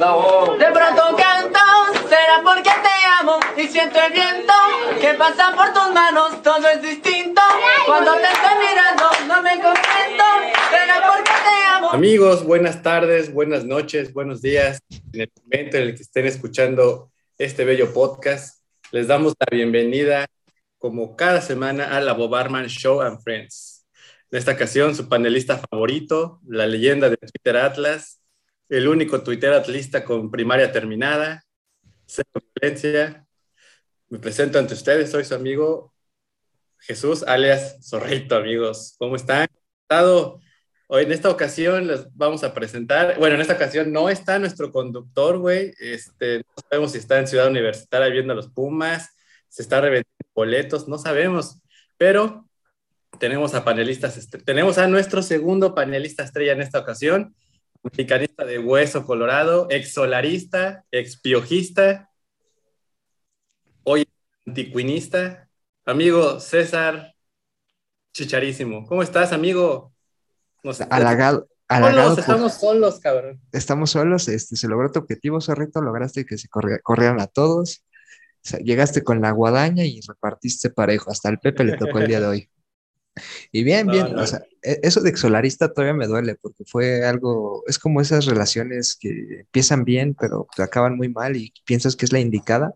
De pronto canto, será porque te amo y siento el viento que pasa por tus manos, todo es distinto. Cuando te estoy mirando, no me contento, será porque te amo. Amigos, buenas tardes, buenas noches, buenos días. En el momento en el que estén escuchando este bello podcast, les damos la bienvenida, como cada semana, a la Bob Arman Show and Friends. En esta ocasión, su panelista favorito, la leyenda de Twitter Atlas, el único Twitter atlista con primaria terminada, cero violencia. Me presento ante ustedes, soy su amigo Jesús, alias Zorrito, amigos. ¿Cómo están? Hoy en esta ocasión les vamos a presentar, bueno, en esta ocasión no está nuestro conductor, güey, este, no sabemos si está en Ciudad Universitaria viendo a los Pumas, se está revendiendo boletos, no sabemos, pero tenemos a panelistas, este, tenemos a nuestro segundo panelista estrella en esta ocasión, mexicanista de hueso colorado, ex solarista, ex piojista, hoy anticuinista, amigo César Chicharísimo. ¿Cómo estás, amigo? halagado. Solos, estamos solos, cabrón. Estamos solos, este, se logró tu objetivo, Zorrito, lograste que se corrieran a todos, llegaste con la guadaña y repartiste parejo, hasta el Pepe le tocó el día de hoy. Y bien, bien, o sea, e, eso de exolarista todavía me duele porque fue algo, es como esas relaciones que empiezan bien, pero acaban muy mal y piensas que es la indicada,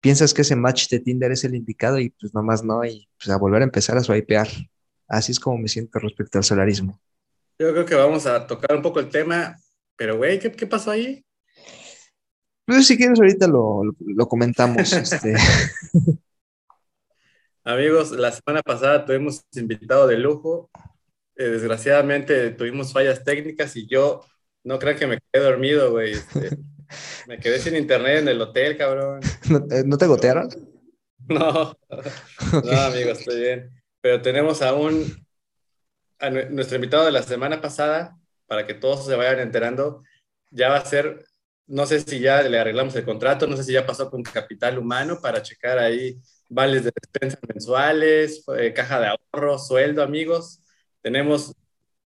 piensas que ese match de Tinder es el indicado y pues nomás no, y pues a volver a empezar a swipear. Así es como me siento respecto al solarismo. Yo creo que vamos a tocar un poco el tema, pero güey, ¿qué, qué pasó ahí? Pues si quieres ahorita lo, lo comentamos. este. Amigos, la semana pasada tuvimos invitado de lujo. Eh, desgraciadamente tuvimos fallas técnicas y yo no creo que me quedé dormido, güey. Este, me quedé sin internet en el hotel, cabrón. ¿No, te gotearon? No, no, amigo, estoy bien. Pero tenemos aún a nuestro invitado de la semana pasada, para que todos se vayan enterando, ya va a ser, no sé si ya le arreglamos el contrato, no sé si ya pasó con Capital Humano para checar ahí vales de despensa mensuales, eh, caja de ahorro, sueldo, amigos. Tenemos,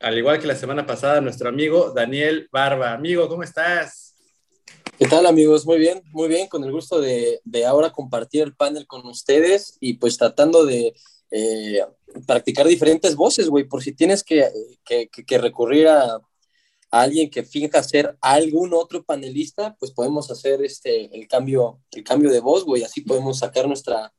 al igual que la semana pasada, nuestro amigo Daniel Barba. Amigo, ¿cómo estás? ¿Qué tal, amigos? Muy bien, muy bien, con el gusto de, de ahora compartir el panel con ustedes y pues tratando de eh, practicar diferentes voces, güey, por si tienes que, que, que recurrir a, a, alguien que finja ser algún otro panelista, pues podemos hacer este, el, cambio, el cambio de voz, güey, así podemos sacar nuestra,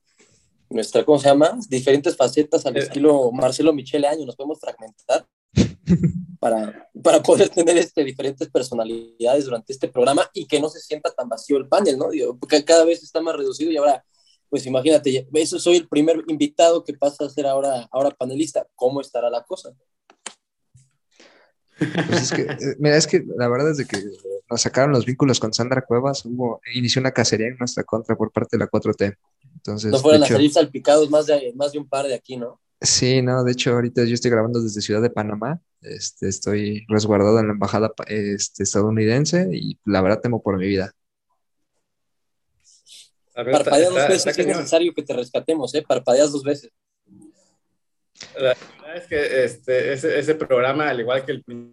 nuestra, ¿cómo se llama? Diferentes facetas al eh, estilo Marcelo Michele Año, nos podemos fragmentar para, para poder tener este, diferentes personalidades durante este programa y que no se sienta tan vacío el panel, ¿no? Porque cada vez está más reducido y ahora, pues imagínate, eso soy el primer invitado que pasa a ser ahora, ahora panelista. ¿Cómo estará la cosa? Pues es que, eh, mira, es que la verdad es de que nos sacaron los vínculos con Sandra Cuevas, hubo, inició una cacería en nuestra contra por parte de la 4T. Entonces, no fueron a salir salpicados más de, más de un par de aquí, ¿no? Sí, no, de hecho ahorita yo estoy grabando desde Ciudad de Panamá, este, estoy resguardado en la embajada este, estadounidense y la verdad temo por mi vida. Parpadeas dos veces si es necesario que te rescatemos, ¿eh? Parpadeas dos veces. La verdad es que este, ese, ese, programa, al igual que el primer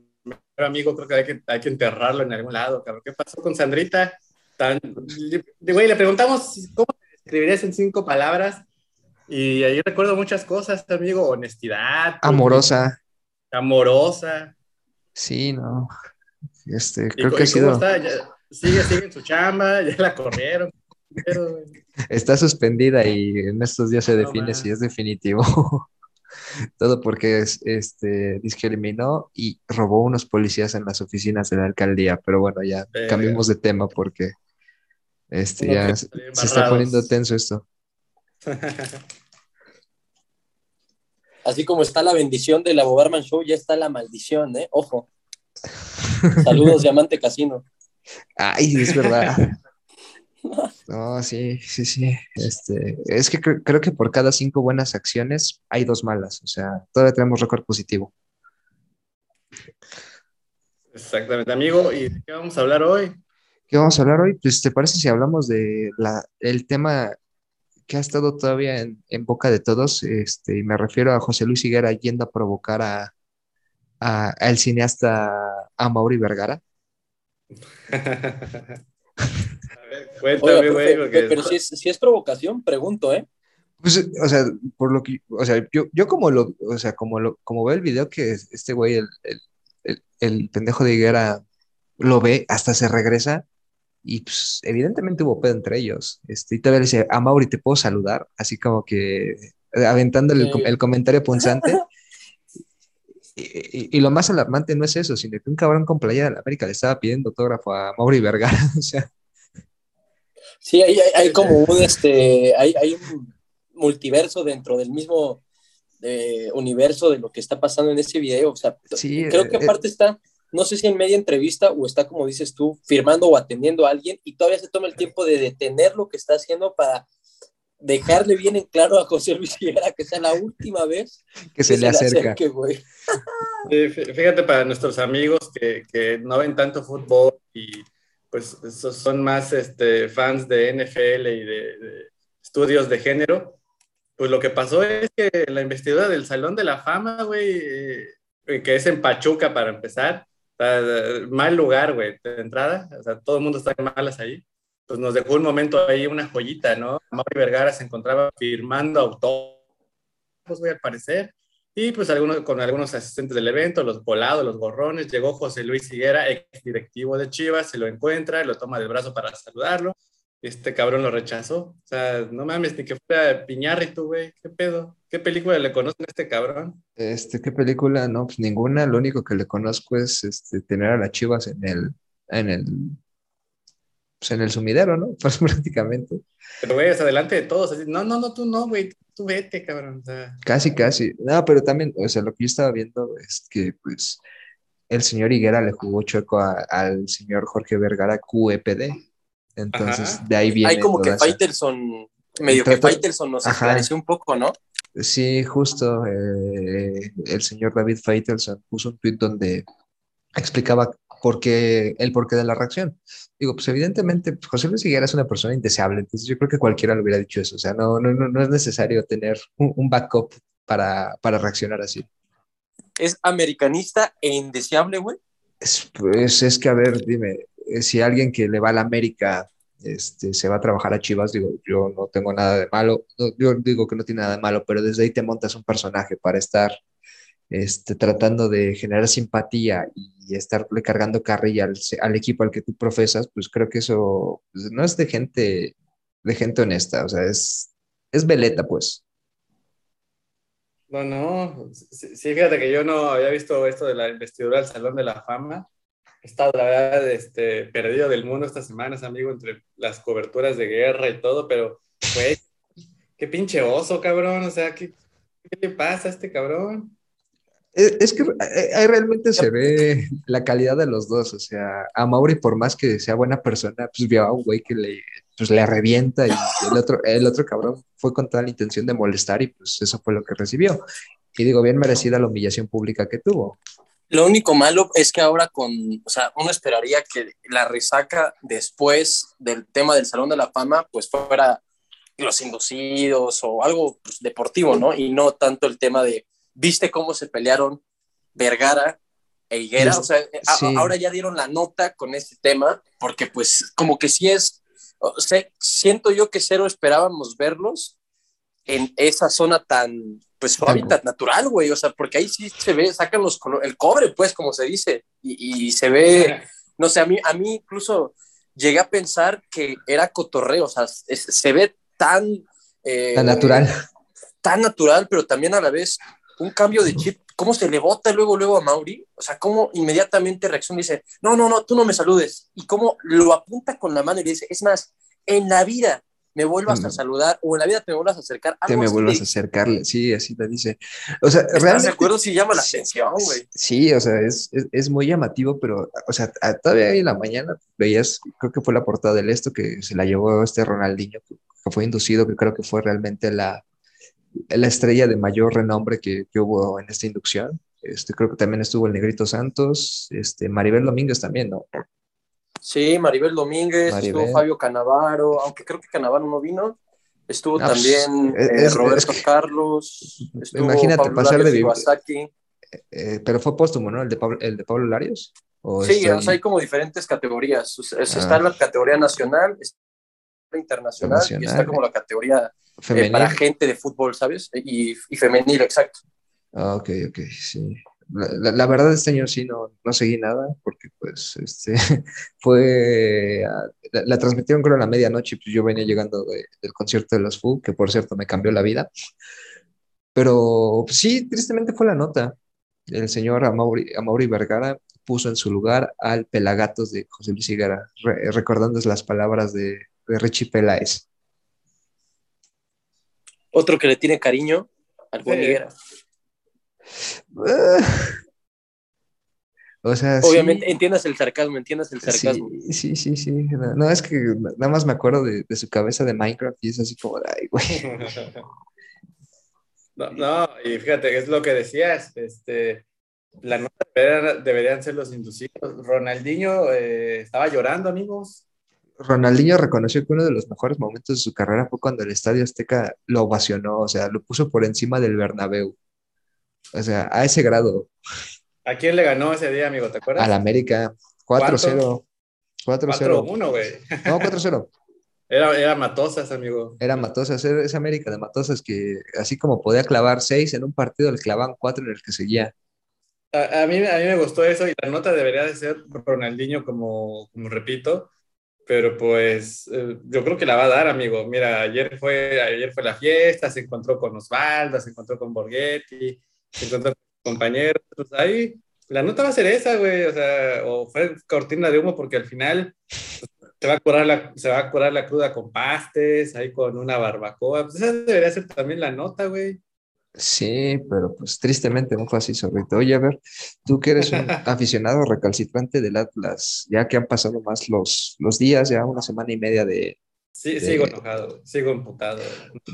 amigo, creo que hay que, hay que enterrarlo en algún lado. ¿Qué pasó con Sandrita? Tan, güey, le preguntamos cómo escribirías en cinco palabras. Y ahí recuerdo muchas cosas, amigo. Honestidad. Amorosa. Amorosa. Sí, no. Este, creo que ha sido... sigue, sigue en su chamba, ya la corrieron. Está suspendida y en estos días se define si es definitivo. Todo porque es, este, discriminó y robó unos policías en las oficinas de la alcaldía. Pero bueno, ya cambiemos de tema porque este, ya se, está poniendo tenso esto. Así como está la bendición de la Boberman Show, ya está la maldición, ¿eh? Ojo. Saludos, Diamante Casino. Ay, es verdad. No, sí, sí, sí. Este, es que creo que por cada cinco buenas acciones hay dos malas. O sea, todavía tenemos récord positivo. Exactamente, amigo. ¿Y de qué vamos a hablar hoy? ¿Qué vamos a hablar hoy? Pues, ¿te parece si hablamos de la, el tema que ha estado todavía en, en, boca de todos? Este, y me refiero a José Luis Higuera yendo a provocar a, a, al cineasta a Mauri Vergara. A ver, cuéntame, güey, porque- pero si es, si es provocación, pregunto, ¿eh? Pues, o sea, por lo que, o sea, yo, yo como lo, o sea, como lo, como veo el video que este güey, el, el, el, el pendejo de Higuera, lo ve, hasta se regresa, y pues, evidentemente hubo pedo entre ellos. Este, y todavía le dice, a Mauri, ¿te puedo saludar? Así como que eh, aventándole el, comentario punzante. Y, y- y lo más alarmante no es eso, sino que un cabrón con playera de la América le estaba pidiendo autógrafo a Mauri Vergara. O sea, Sí, hay, hay, hay como un, este, hay, hay un multiverso dentro del mismo eh, universo de lo que está pasando en ese video. O sea, Sí, creo que eh, aparte está, no sé si en media entrevista o está, como dices tú, firmando o atendiendo a alguien y todavía se toma el tiempo de detener lo que está haciendo para dejarle bien en claro a José Luis Higuera que sea la última vez que se le acerca. acerque, fíjate para nuestros amigos que, que no ven tanto fútbol y pues esos son más este, fans de NFL y de, de estudios de género, pues lo que pasó es que la investidura del Salón de la Fama, güey, eh, que es en Pachuca para empezar, mal lugar, güey, de entrada, o sea, todo el mundo está en malas ahí, pues nos dejó un momento ahí una joyita, ¿no? Mauri Vergara se encontraba firmando autógrafos, güey, al parecer, y pues algunos, con algunos asistentes del evento, los volados, los gorrones, llegó José Luis Higuera, ex directivo de Chivas, se lo encuentra, lo toma del brazo para saludarlo. Este cabrón lo rechazó. O sea, no mames, ni que fuera Piñarrito, güey. ¿Qué pedo? ¿Qué película le conocen a este cabrón? Este, ¿qué película? No, pues ninguna. Lo único que le conozco es este, tener a las Chivas en el, en el, pues en el sumidero, ¿no? Pues prácticamente. Pero, güey, es adelante de todos. Así, no, no, no, tú no, güey. Tú vete, cabrón. O sea, Casi, casi. No, pero también, o sea, lo que yo estaba viendo es que, pues, el señor Higuera le jugó chueco a- al señor Jorge Vergara QEPD. Entonces, Ajá. de ahí viene Hay como que Faitelson, medio que Faitelson nos esclareció un poco, ¿no? Sí, justo eh, el señor David Faitelson puso un tweet donde explicaba por qué, el porqué de la reacción. Digo, pues evidentemente José Luis Higuera es una persona indeseable, entonces yo creo que cualquiera le hubiera dicho eso. O sea, no, no, no, no es necesario tener un, un backup para, para reaccionar así. Es americanista e indeseable, güey. Es, pues es que, a ver, dime, si alguien que le va a la América este, se va a trabajar a Chivas, digo, yo no tengo nada de malo, yo digo que no tiene nada de malo, pero desde ahí te montas un personaje para estar este, tratando de generar simpatía y estarle cargando carrilla al, al equipo al que tú profesas, pues creo que eso pues, no es de gente, de gente honesta, o sea, es, es veleta, pues. no, no. Sí, sí, fíjate que yo no había visto esto de la investidura del Salón de la Fama. He estado, la verdad, este, perdido del mundo estas semanas, amigo, entre las coberturas de guerra y todo, pero, güey, qué pinche oso, cabrón. O sea, ¿qué, qué le pasa a este cabrón? Es, es que eh, ahí realmente se ve la calidad de los dos, o sea, a Mauri por más que sea buena persona, pues vio a un güey que le, pues, le revienta y el otro, el otro cabrón fue con toda la intención de molestar y pues eso fue lo que recibió. Y digo, bien merecida la humillación pública que tuvo. Lo único malo es que ahora con, o sea, uno esperaría que la resaca después del tema del Salón de la Fama, pues fuera los inducidos o algo pues, deportivo, ¿no? Y no tanto el tema de, ¿viste cómo se pelearon Vergara e Higuera? O sea, a- Sí. ahora ya dieron la nota con este tema, porque pues como que sí es, o sea, siento yo que cero esperábamos verlos en esa zona tan, pues su hábitat natural, güey, o sea, porque ahí sí se ve, sacan los el cobre, pues, como se dice, y, y se ve, no sé, a mí, a mí incluso llegué a pensar que era cotorreo, o sea, es- se ve tan... eh, Tan natural. Tan natural, pero también a la vez un cambio de chip, cómo se le bota luego, luego a Mauri, o sea, cómo inmediatamente reacciona y dice, no, no, no, tú no me saludes, y cómo lo apunta con la mano y le dice, es más, en la vida me vuelvas a saludar o en la vida te me vuelvas a acercar. Te algo me así vuelvas a acercarle, sí, así le dice. O sea, ¿Estás realmente... de acuerdo si llama la Sí, atención, güey? Sí, o sea, es, es, es muy llamativo, pero, o sea, a- todavía en la mañana veías, creo que fue la portada del esto que se la llevó este Ronaldinho, que, que fue inducido, que creo que fue realmente la, la estrella de mayor renombre que, que hubo en esta inducción. Este, creo que también estuvo el Negrito Santos, este, Maribel Domínguez también, ¿no? Sí, Maribel Domínguez, Maribel. estuvo Fabio Canavaro, aunque creo que Canavaro no vino. Estuvo Ah, pues, también es- eh, es- Roberto es Carlos. Estuvo Imagínate Pablo pasar de Larios Iwasaki. Eh, pero fue póstumo, ¿no? El de Pablo, el de Pablo Larios. ¿O Sí, estoy- o sea, hay como diferentes categorías. O sea, Ah. Está la categoría nacional, está la internacional, y está como la categoría eh, femenil? para gente de fútbol, ¿sabes? Y, y femenil, exacto. Ah, ok, ok, sí. La, verdad este año sí no, no seguí nada porque pues este fue ah, la, la transmitieron creo a la medianoche y pues yo venía llegando de- del concierto de los Foo, que por cierto me cambió la vida. Pero pues, sí, tristemente fue la nota. El señor Amaury, Amaury Vergara puso en su lugar al Pelagatos de José Luis Higuera, re- recordando las palabras de, de Richie Peláez. Otro que le tiene cariño al buen Sí. Higuera. Ah. O sea, sí. Obviamente, entiendas el sarcasmo, entiendas el sarcasmo. Sí, sí, sí, sí. No, no, es que nada más me acuerdo de, de su cabeza de Minecraft y es así como, ay, güey. No, no, y fíjate, es lo que decías, este, la nota deberían, deberían ser los inducidos. Ronaldinho eh, estaba llorando, amigos. Ronaldinho reconoció que uno de los mejores momentos de su carrera fue cuando el Estadio Azteca lo ovacionó, o sea, lo puso por encima del Bernabéu. O sea, a ese grado, ¿A quién le ganó ese día, amigo? ¿Te acuerdas? al América, 4-0. 4-0. 4-1, güey. No, 4-0. Era, era Matosas, amigo. Era Matosas, era esa América de Matosas que así como podía clavar 6 en un partido, le clavaban 4 en el que seguía. A, a mí, a mí me gustó eso y la nota debería de ser Ronaldinho, como, como repito, pero pues eh, yo creo que la va a dar, amigo. Mira, ayer fue, ayer fue la fiesta, se encontró con Osvaldo, se encontró con Borghetti, se compañeros, pues ahí la nota va a ser esa, güey, o sea, o fue cortina de humo porque al final pues, se va a curar la, se va a curar la cruda con pastes, ahí con una barbacoa, pues esa debería ser también la nota, güey. Sí, pero pues tristemente no fue así, zorrito. Oye, a ver, tú que eres un aficionado recalcitrante del Atlas, ya que han pasado más los, los días, ya una semana y media de... Sí, de- sigo enojado, sigo emputado.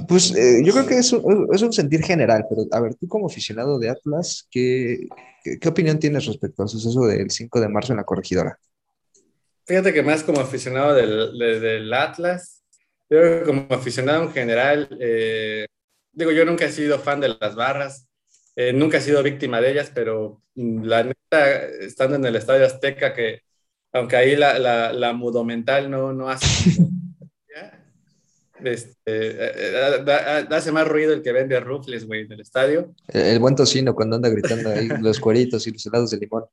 Pues eh, yo creo que es un, es un sentir general, pero a ver, tú como aficionado de Atlas, ¿qué, qué, qué opinión tienes respecto al suceso del 5 de marzo en la corregidora? Fíjate que más como aficionado del, de- del Atlas, yo creo que como aficionado en general, eh, digo, yo nunca he sido fan de las barras, eh, nunca he sido víctima de ellas, pero mm, la neta, estando en el Estadio Azteca, que aunque ahí la, la, la mudo mental no, no hace... Este, eh, da- hace más ruido el que vende rufles, güey, en el estadio. El, el buen tocino cuando anda gritando ahí los cueritos y los helados de limón.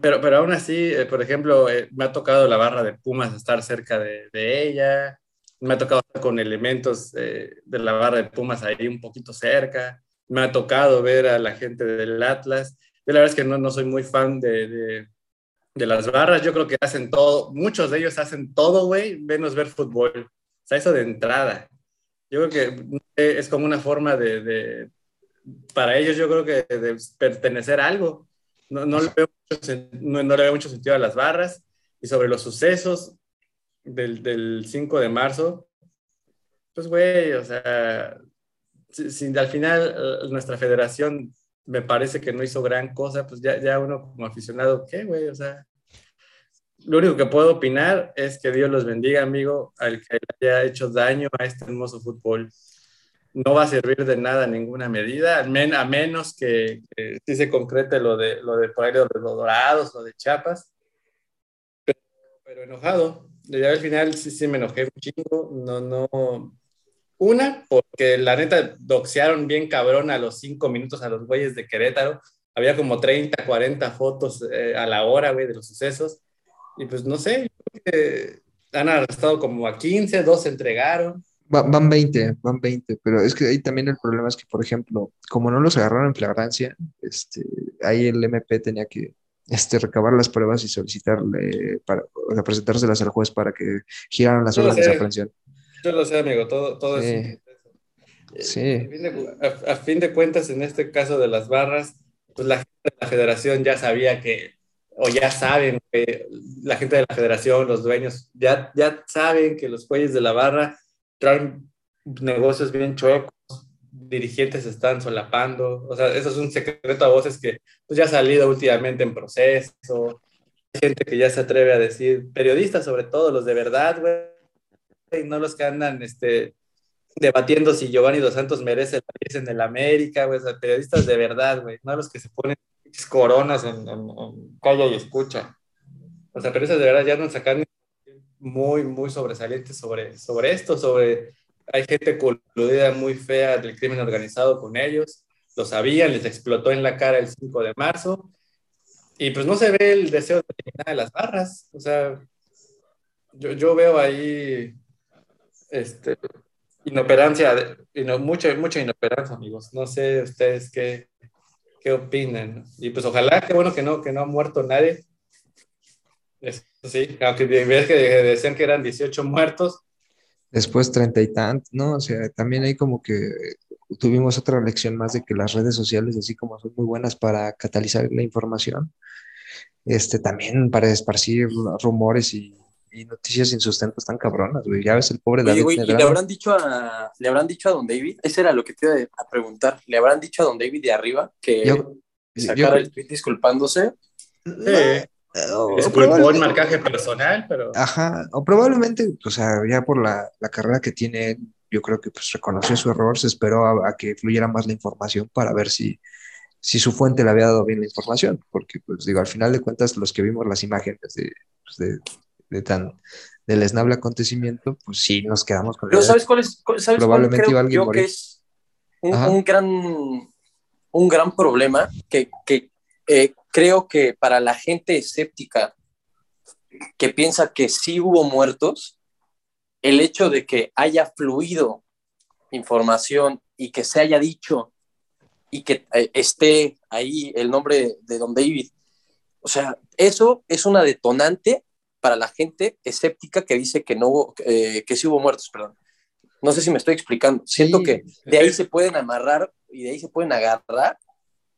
Pero, pero aún así, eh, por ejemplo, eh, me ha tocado la barra de Pumas estar cerca de, de ella, me ha tocado estar con elementos eh, de la barra de Pumas ahí un poquito cerca, me ha tocado ver a la gente del Atlas. Yo la verdad es que no, no soy muy fan de, de, de las barras, yo creo que hacen todo, muchos de ellos hacen todo, güey, menos ver fútbol. Sea, eso de entrada. Yo creo que es como una forma de, de para ellos yo creo que de pertenecer a algo. No, no, le veo mucho, no, no le veo mucho sentido a las barras. Y sobre los sucesos del, del 5 de marzo, pues, güey, o sea, si, si al final eh, nuestra federación me parece que no hizo gran cosa, pues ya, ya uno como aficionado, ¿qué, güey? O sea, lo único que puedo opinar es que Dios los bendiga, amigo, al que haya hecho daño a este hermoso fútbol. No va a servir de nada ninguna medida, a menos que, que sí se concrete lo de, lo de por ahí de los dorados, lo de Chiapas. Pero, pero enojado. Ya al final sí, sí me enojé un chingo. No, no. Una, porque la neta doxearon bien cabrón a los cinco minutos a los güeyes de Querétaro. Había como 30, 40 fotos eh, a la hora, güey, de los sucesos. Y pues no sé, yo creo que han arrestado como a 15, dos se entregaron. Va- van 20, van 20, pero es que ahí también el problema es que, por ejemplo, como no los agarraron en flagrancia, este, ahí el MP tenía que este, recabar las pruebas y solicitarle, para, o sea, presentárselas al juez para que giraran las órdenes de sé. aprehensión. Yo lo sé, amigo, todo, todo Sí. es. Sí. A fin, de, a- a fin de cuentas, en este caso de las barras, pues la gente de la federación ya sabía que, o ya saben, la gente de la federación, los dueños, ya, ya saben que los güeyes de la barra traen negocios bien chuecos, dirigentes están solapando, o sea, eso es un secreto a voces que pues, ya ha salido últimamente en proceso, hay gente que ya se atreve a decir, periodistas sobre todo, los de verdad, güey, no los que andan, este, debatiendo si Giovanni Dos Santos merece la 10 en el América, güey, o sea, periodistas de verdad, güey, no los que se ponen coronas en, en, calla y escucha. O sea, pero esas de verdad ya nos sacan muy, muy sobresalientes sobre, sobre esto, sobre... Hay gente coludida muy fea del crimen organizado con ellos, lo sabían, les explotó en la cara el 5 de marzo, y pues no se ve el deseo de eliminar las barras, o sea, yo, yo veo ahí este, inoperancia, mucha, mucha inoperancia, amigos. No sé ustedes qué, qué opinan. Y pues ojalá, qué bueno que no, que no ha muerto nadie. Eso sí, aunque ves que decían que eran 18 muertos. Después treinta y tantos, ¿no? O sea, también hay como que tuvimos otra lección más de que las redes sociales, así como son muy buenas para catalizar la información, este, también para esparcir rumores y y noticias sin sustento están cabronas, güey. Ya ves el pobre David. Güey, ¿y le habrán dicho a le habrán dicho a Don David? Ese era lo que te iba a preguntar. ¿Le habrán dicho a Don David de arriba que sacara el tweet disculpándose? Sí. Disculpó el marcaje personal, pero. Ajá, o probablemente, o sea, ya por la, la carrera que tiene, yo creo que pues reconoció su error, se esperó a, que fluyera más la información para ver si, si su fuente le había dado bien la información, porque pues digo, al final de cuentas los que vimos las imágenes de, pues, de de tan del esnable acontecimiento, pues sí nos quedamos con Pero ¿sabes cuál es? ¿sabes Probablemente cuál creo yo que es un, gran, un gran problema que, que eh, creo que para la gente escéptica que piensa que sí hubo muertos, el hecho de que haya fluido información y que se haya dicho y que eh, esté ahí el nombre de Don David, o sea, eso es una detonante para la gente escéptica que dice que no hubo, eh, que sí hubo muertos, perdón. No sé si me estoy explicando. Siento que de ahí se pueden amarrar y de ahí se pueden agarrar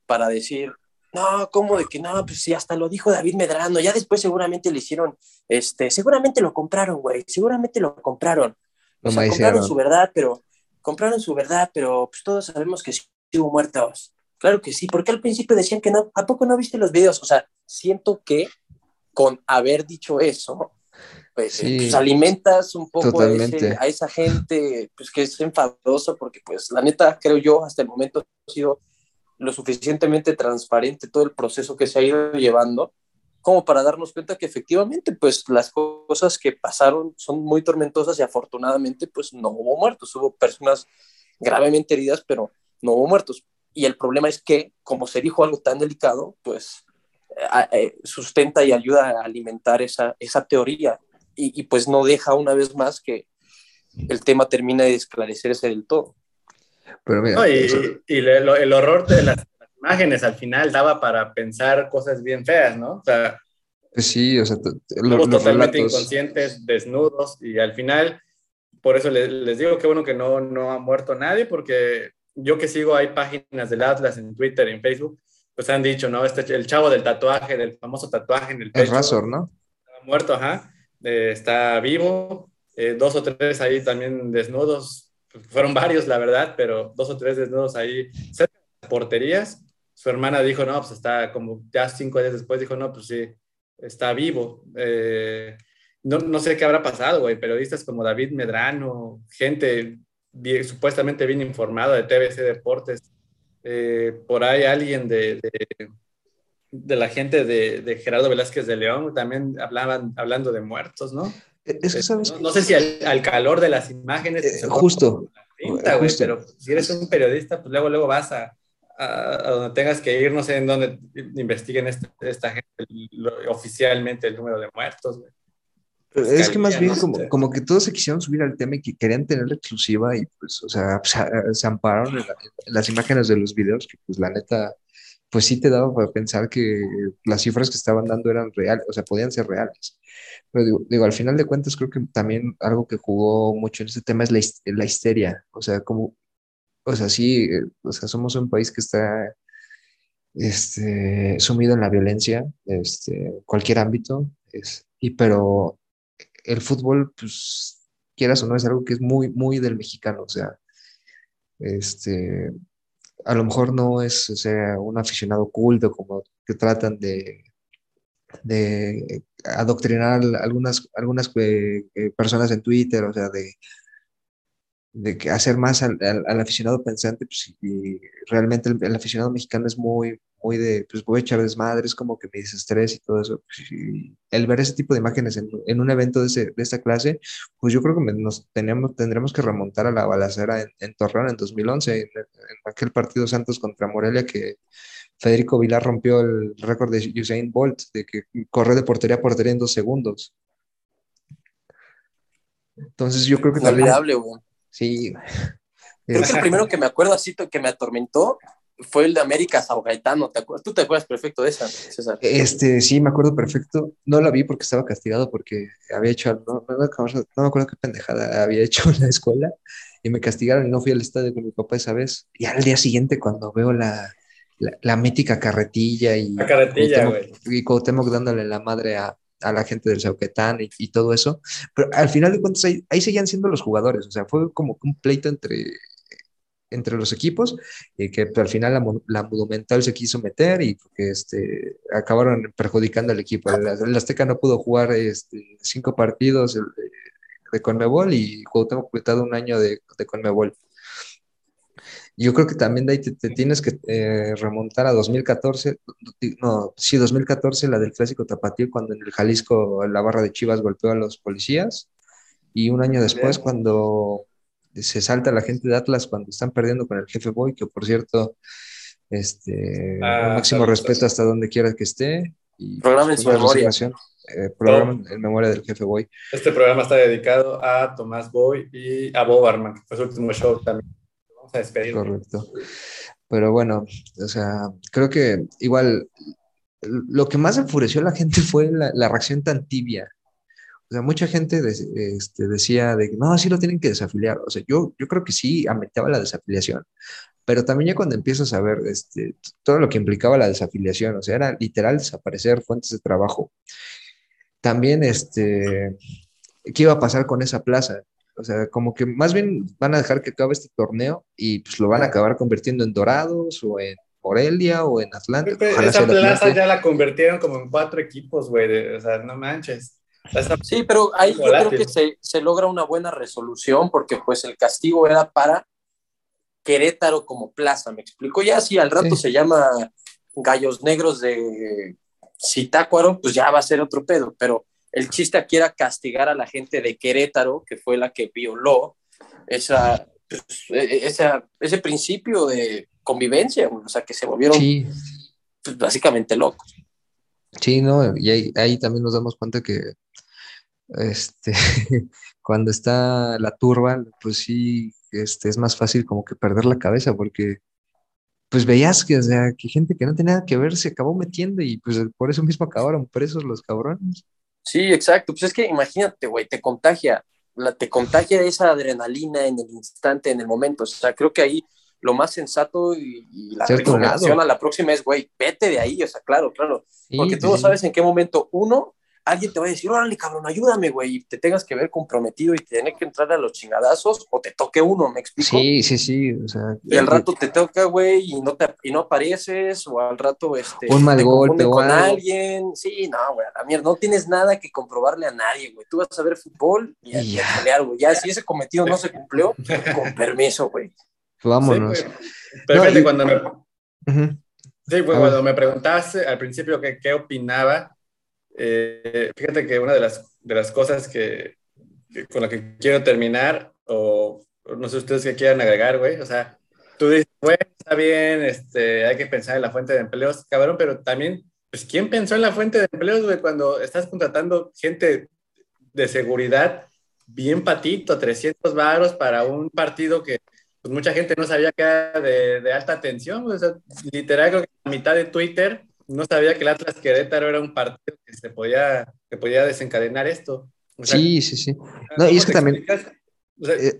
para decir, no, ¿cómo de que no? Pues sí, hasta lo dijo David Medrano. Ya después seguramente le hicieron, este, seguramente lo compraron, güey, seguramente lo compraron. O sea, compraron su verdad, pero compraron su verdad, pero pues todos sabemos que sí hubo muertos. Claro que sí, porque al principio decían que no. ¿A poco no viste los videos? O sea, siento que con haber dicho eso, pues, eh, pues alimentas un poco a, esa gente pues, que es enfadosa, porque pues la neta, creo yo, hasta el momento ha sido lo suficientemente transparente todo el proceso que se ha ido llevando, como para darnos cuenta que efectivamente, pues las cosas que pasaron son muy tormentosas y afortunadamente, pues no hubo muertos, hubo personas gravemente heridas, pero no hubo muertos. Y el problema es que, como se dijo algo tan delicado, pues sustenta y ayuda a alimentar esa, esa teoría y, pues no deja una vez más que el tema termine de esclarecerse del todo. Pero y, el, horror de las imágenes al final daba para pensar cosas bien feas, ¿no? O sea, sí, o sea, los, totalmente inconscientes, desnudos, y al final, por eso les, les, digo que bueno que no, no ha muerto nadie, porque yo que sigo, hay páginas del Atlas en Twitter, en Facebook, pues han dicho, ¿no? Este, el chavo del tatuaje, del famoso tatuaje en el pecho. El Razor, ¿no? Está muerto, ajá. Eh, está vivo. Eh, dos o tres ahí también desnudos. Fueron varios, la verdad, pero dos o tres desnudos ahí cerca de las porterías. Su hermana dijo, no, pues está como ya cinco días después, dijo, no, pues sí, está vivo. Eh, no, no, sé qué habrá pasado, güey. Periodistas como David Medrano, gente supuestamente bien informada de TBC Deportes, eh, por ahí alguien de, de, la gente de, Gerardo Velázquez de León también hablaban hablando de muertos, ¿no? Eh, es que, eh, no, sé si al, calor de las imágenes. justo. pero si eres un periodista, pues luego, luego vas a, a, donde tengas que ir, no sé en dónde investiguen este, esta gente oficialmente el número de muertos. Es que más bien como, como, que todos se quisieron subir al tema y que querían tener la exclusiva y pues, o sea, se, ampararon en, las imágenes de los videos que pues la neta, pues sí te daba para pensar que las cifras que estaban dando eran reales, o sea, podían ser reales. Pero digo, al final de cuentas creo que también algo que jugó mucho en este tema es la, la histeria, o sea, como, o sea, sí, o sea, somos un país que está este, sumido en la violencia, este, cualquier ámbito, es, y pero el fútbol, pues, quieras o no, es algo que es muy, muy del mexicano, o sea, este, a lo mejor no es un aficionado culto como que tratan de, de adoctrinar algunas, algunas eh, eh, personas en Twitter, o sea, de, de hacer más al, aficionado pensante, pues, y realmente el, aficionado mexicano es muy, muy de, pues voy a echar desmadres, como que me estrés y todo eso. Pues, y el ver ese tipo de imágenes en, en un evento de, ese, de, esta clase, pues yo creo que nos tenemos, tendremos que remontar a la balacera en, en Torreón en 2011, en, en, aquel partido Santos contra Morelia que Federico Vilar rompió el récord de Usain Bolt, de que corre de portería a portería en dos segundos. Entonces yo creo que también... güey. Sí. Creo que el primero que me acuerdo así que me atormentó fue el de América Sao Gaetano, ¿te acuerdas? ¿Tú te acuerdas perfecto de esa, César? Este, sí, me acuerdo perfecto. No la vi porque estaba castigado porque había hecho, no, no, me acuerdo qué pendejada había hecho en la escuela y me castigaron y no fui al estadio con mi papá esa vez. Y al día siguiente cuando veo la, la, la mítica carretilla y, la carretilla, Cuauhtémoc, y Cuauhtémoc dándole la madre a, a la gente del Sauquetán y, todo eso, pero al final de cuentas ahí, ahí seguían siendo los jugadores, o sea, fue como un pleito entre, entre los equipos, y que al final la, la, Monumental se quiso meter y que este, acabaron perjudicando al equipo. El, Azteca no pudo jugar este, cinco partidos de, de Conmebol y Cuauhtémoc cuitado un año de, de Conmebol. Yo creo que también de ahí te, te tienes que eh, remontar a 2014, no, sí, 2014, la del clásico tapatío, cuando en el Jalisco la barra de Chivas golpeó a los policías, y un año después, cuando se salta la gente de Atlas cuando están perdiendo con el jefe Boy, que por cierto, este, ah, máximo respeto hasta donde quiera que esté. Y, programa en su memoria. Eh, programa oh. en memoria del jefe Boy. Este programa está dedicado a Tomás Boy y a Bob Arman, que fue su último show también. Vamos a. Correcto. Pero bueno, o sea, creo que igual lo que más enfureció a la gente fue la, reacción tan tibia o sea, mucha gente este, decía de que no, sí lo tienen que desafiliar. O sea, yo, yo creo que sí aumentaba la desafiliación, pero también ya cuando empiezas a ver este, todo lo que implicaba la desafiliación, o sea, era literal desaparecer fuentes de trabajo. También, este, ¿qué iba a pasar con esa plaza? O sea, como que más bien van a dejar que acabe este torneo y pues lo van a acabar convirtiendo en Dorados o en Morelia o en Atlanta. Esa plaza ya la convirtieron como en cuatro equipos, güey. O sea, no manches. Sí, pero ahí yo creo que se, se, logra una buena resolución porque pues el castigo era para Querétaro como plaza, me explico. Ya si al rato sí. se llama Gallos Negros de Citácuaro, pues ya va a ser otro pedo, pero el chiste aquí era castigar a la gente de Querétaro, que fue la que violó esa, pues, esa ese principio de convivencia, o sea, que se volvieron sí. pues, básicamente locos. Sí, no, y ahí, ahí, también nos damos cuenta que este, cuando está la turba, pues sí, este, es más fácil como que perder la cabeza, porque pues veías que, o sea, que gente que no tenía nada que ver se acabó metiendo y pues por eso mismo acabaron presos los cabrones. Sí, exacto, pues es que imagínate, güey, te contagia, la, te contagia esa adrenalina en el instante, en el momento, o sea, creo que ahí lo más sensato y, y la recomendación a la próxima es, güey, vete de ahí, o sea, claro, claro, porque sí, tú no sí. sabes en qué momento, uno, alguien te va a decir, órale, cabrón, ayúdame, güey, y te tengas que ver comprometido y tener que entrar a los chingadazos, o te toque uno, ¿me explico? Sí, sí, sí, o sea. Y al rato te toca, güey, y no, te, y no apareces, o al rato, este, un mal golpe con alguien, sí, no, güey, a la mierda, no tienes nada que comprobarle a nadie, güey, tú vas a ver fútbol y a, y a pelear, güey, ya si ese cometido no se cumplió, con permiso, güey. Vámonos. Sí, no, y... cuando me... Uh -huh. Sí, pues, cuando me preguntaste al principio qué, qué opinaba, eh, fíjate que una de las, de las cosas que, que, con la que quiero terminar, o no sé ustedes qué quieran agregar, güey, o sea, tú dices, güey, está bien, este, hay que pensar en la fuente de empleos, cabrón, pero también, pues, ¿quién pensó en la fuente de empleos, güey, cuando estás contratando gente de seguridad bien patito, 300 varos para un partido que pues, mucha gente no sabía que era de, de alta tensión, o sea, literal, creo que la mitad de Twitter no sabía que el Atlas Querétaro era un partido que se podía, que podía desencadenar esto. O sea, sí, sí, sí. No, y es que también. O sea, eh,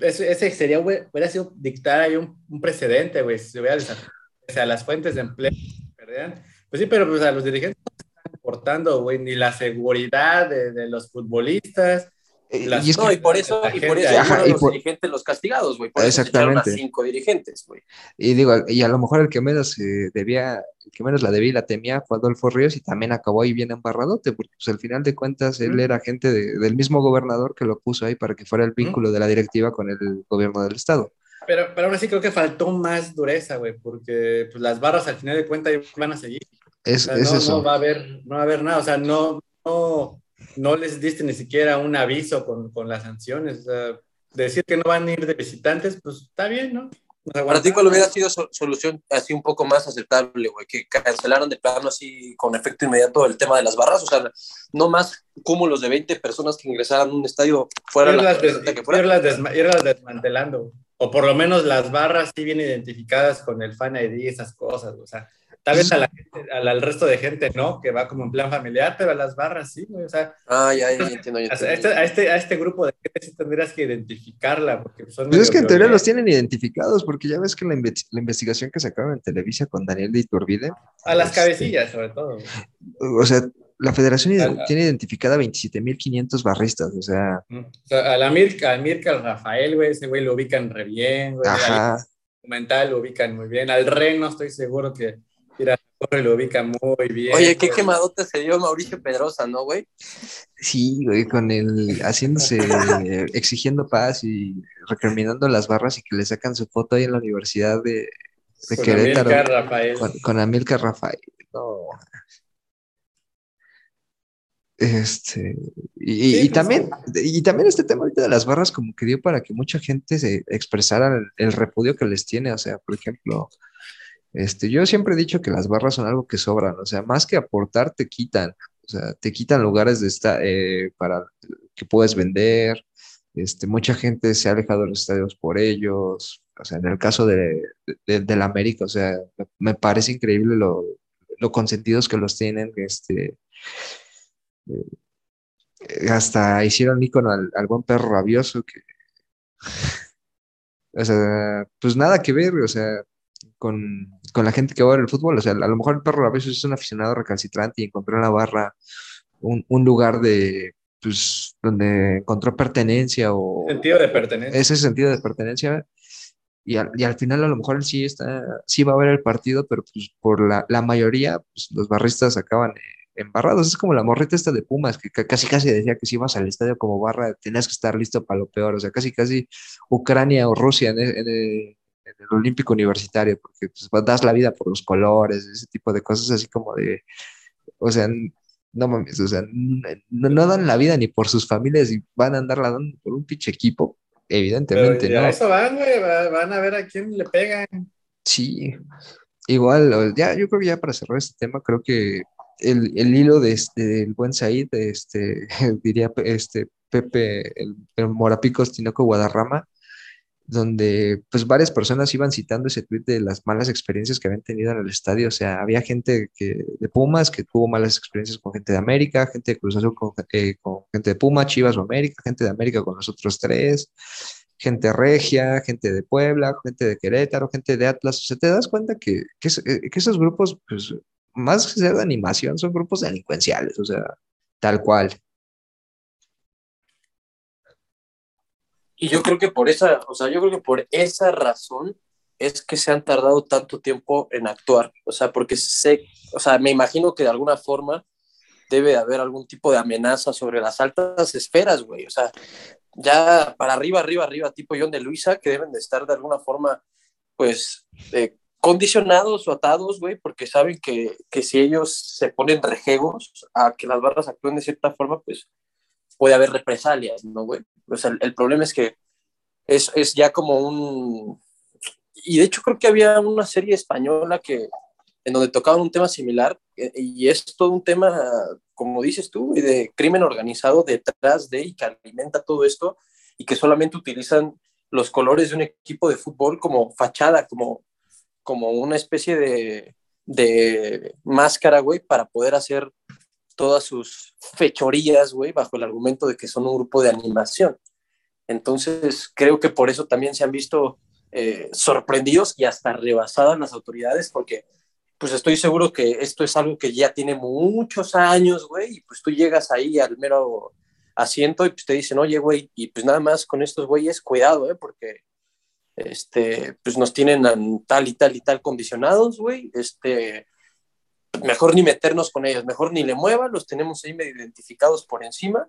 ese, ese, sería, güey, hubiera sido dictar ahí un, un precedente, güey, si se hubiera o sea, las fuentes de empleo perdían. Pues sí, pero pues, a los dirigentes no están importando, güey, ni la seguridad de, de los futbolistas, las, y, es que, no, y por eso, y por eso ajá, los por, dirigentes los castigados, güey. Por exactamente. Eso cinco dirigentes, güey. Y digo, y a lo mejor el que menos eh, debía, el que menos la debía y la temía fue Adolfo Ríos y también acabó ahí bien embarradote, porque pues al final de cuentas él era agente de, del mismo gobernador que lo puso ahí para que fuera el vínculo de la directiva con el gobierno del estado. Pero, pero aún así creo que faltó más dureza, güey, porque pues, las barras al final de cuentas van a seguir. Es, O sea, es no, eso. no va a haber, no va a haber nada, o sea, no, no, no les diste ni siquiera un aviso con, con las sanciones. O sea, decir que no van a ir de visitantes, pues está bien, ¿no? Para ti. ¿cuál hubiera sido so- solución así un poco más aceptable, güey? Que cancelaran de plano así con efecto inmediato el tema de las barras, o sea, no más cúmulos de 20 personas que ingresaran a un estadio fuera la irlas, des- que fuera. irlas desma- irlas desmantelando. O por lo menos las barras sí bien identificadas con el fan ID y esas cosas. O sea, tal vez a la gente- al, al resto de gente no, que va como en plan familiar, pero a las barras sí, güey. O sea, Ah, ya, ya, ya entiendo, a este, a, este, a este grupo de gente sí tendrías que identificarla. Porque son Pues es que en teoría los tienen identificados, porque ya ves que la, inve- la investigación que sacaron en Televisa con Daniel de Iturbide, A las este, cabecillas, sobre todo. o sea, la federación tiene identificada 27.500 barristas, o sea. O sea, al Amir, al Mirka, al Rafael, güey, ese güey lo ubican re bien, güey. Al ajá, documental lo ubican muy bien. Al Reno estoy seguro que mira, lo ubica muy bien. Oye, qué quemadote se dio Mauricio Pedrosa, ¿no, güey? sí, güey, con el haciéndose, exigiendo paz y recriminando las barras y que le sacan su foto ahí en la universidad de, de Con Querétaro Amílcar, Rafael. con, con Amílcar Rafael. No. Este, y, Sí, y pues, también, y también este tema ahorita de las barras como que dio para que mucha gente se expresara el, el repudio que les tiene, o sea, por ejemplo, este, yo siempre he dicho que las barras son algo que sobran, o sea, más que aportar, te quitan, o sea, te quitan lugares de esta, eh, para que puedes vender, este, mucha gente se ha alejado de los estadios por ellos, o sea, en el caso de, de, del América, o sea, me, parece increíble lo, consentidos que los tienen, este, eh, hasta hicieron ícono al, al buen perro rabioso que, o sea, pues nada que ver, o sea, con, con la gente que va a ver el fútbol, o sea, a lo mejor el perro rabioso es un aficionado recalcitrante y encontró en la barra un, un lugar de, pues, donde encontró pertenencia o Sentido de pertenencia. ese sentido de pertenencia. Y al, y al final a lo mejor él sí está, sí va a ver el partido, pero pues por la, la mayoría, pues los barristas acaban embarrados. Es como la morrita esta de Pumas, que ca- casi casi decía que si ibas al estadio como barra, tenías que estar listo para lo peor. O sea, casi casi Ucrania o Rusia en, el- en el, en el Olímpico Universitario, porque pues das la vida por los colores, ese tipo de cosas así como de, o sea, no mames, o sea, no, no dan la vida ni por sus familias y van a andar la dando por un pinche equipo. Pero Evidentemente, ya ¿no? eso van, güey, va- van a ver a quién le pegan. Sí, igual, ya, yo creo que ya para cerrar este tema, creo que el, el hilo de este, del buen Said, de este, diría este Pepe, el, el Morapicos Tinoco Guadarrama, donde pues varias personas iban citando ese tweet de las malas experiencias que habían tenido en el estadio, o sea, había gente de Pumas que tuvo malas experiencias con gente de América, gente de Cruz Azul con, eh, gente de Puma, Chivas o América, gente de América con los otros tres, gente regia, gente de Puebla, gente de Querétaro, gente de Atlas. O sea, te das cuenta que, que, eh, esos grupos, pues, más que ser de animación, son grupos delincuenciales, o sea, tal cual. Y yo creo que por esa, o sea, yo creo que por esa razón es que se han tardado tanto tiempo en actuar. O sea, porque sé, o sea, me imagino que de alguna forma debe de haber algún tipo de amenaza sobre las altas esferas, güey. O sea, ya para arriba, arriba, arriba, tipo John de Luisa, que deben de estar de alguna forma, pues, eh, condicionados o atados, güey, porque saben que, que si ellos se ponen rejegos a que las barras actúen de cierta forma, pues puede haber represalias, ¿no, güey? O sea, el, el problema es que es, es ya como un... Y de hecho creo que había una serie española que en donde tocaban un tema similar eh, y es todo un tema, como dices tú, de crimen organizado detrás de y que alimenta todo esto y que solamente utilizan los colores de un equipo de fútbol como fachada, como, como una especie de, de máscara, güey, para poder hacer todas sus fechorías, güey, bajo el argumento de que son un grupo de animación. Entonces, creo que por eso también se han visto eh, sorprendidos y hasta rebasadas las autoridades, porque pues estoy seguro que esto es algo que ya tiene muchos años, güey, y pues tú llegas ahí al mero asiento y pues te dicen, oye, güey, y pues nada más con estos güeyes, cuidado, ¿eh? Porque este, pues nos tienen tal y tal y tal condicionados, güey, este, mejor ni meternos con ellos, mejor ni le muevan, los tenemos ahí medio identificados por encima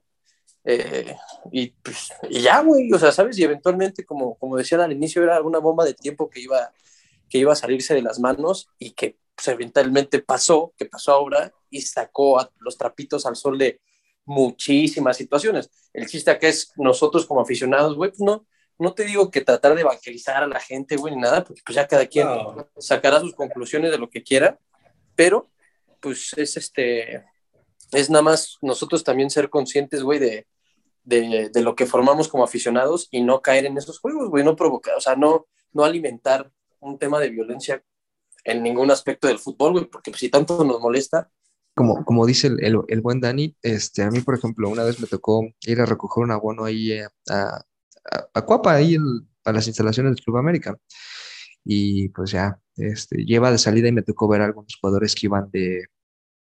Eh, y, pues, y ya, güey, o sea, ¿sabes? Y eventualmente, como, como decían al inicio, era una bomba de tiempo que iba, que iba a salirse de las manos y que pues, eventualmente pasó, que pasó ahora y sacó a los trapitos al sol de muchísimas situaciones. El chiste acá es nosotros como aficionados, güey, pues no, no te digo que tratar de evangelizar a la gente, güey, ni nada, porque pues ya cada quien No. sacará sus conclusiones de lo que quiera, pero pues es este, es nada más nosotros también ser conscientes, güey, de, de, lo que formamos como aficionados y no caer en esos juegos, güey, no provocar, o sea, no, no alimentar un tema de violencia en ningún aspecto del fútbol, güey, porque pues, si tanto nos molesta, Como, como dice el, el- el buen Dani, este, a mí, por ejemplo, una vez me tocó ir a recoger un abono ahí eh, a, a, a Cuapa, ahí el- a las instalaciones del Club América. Y pues ya, este, lleva de salida y me tocó ver a algunos jugadores que iban de,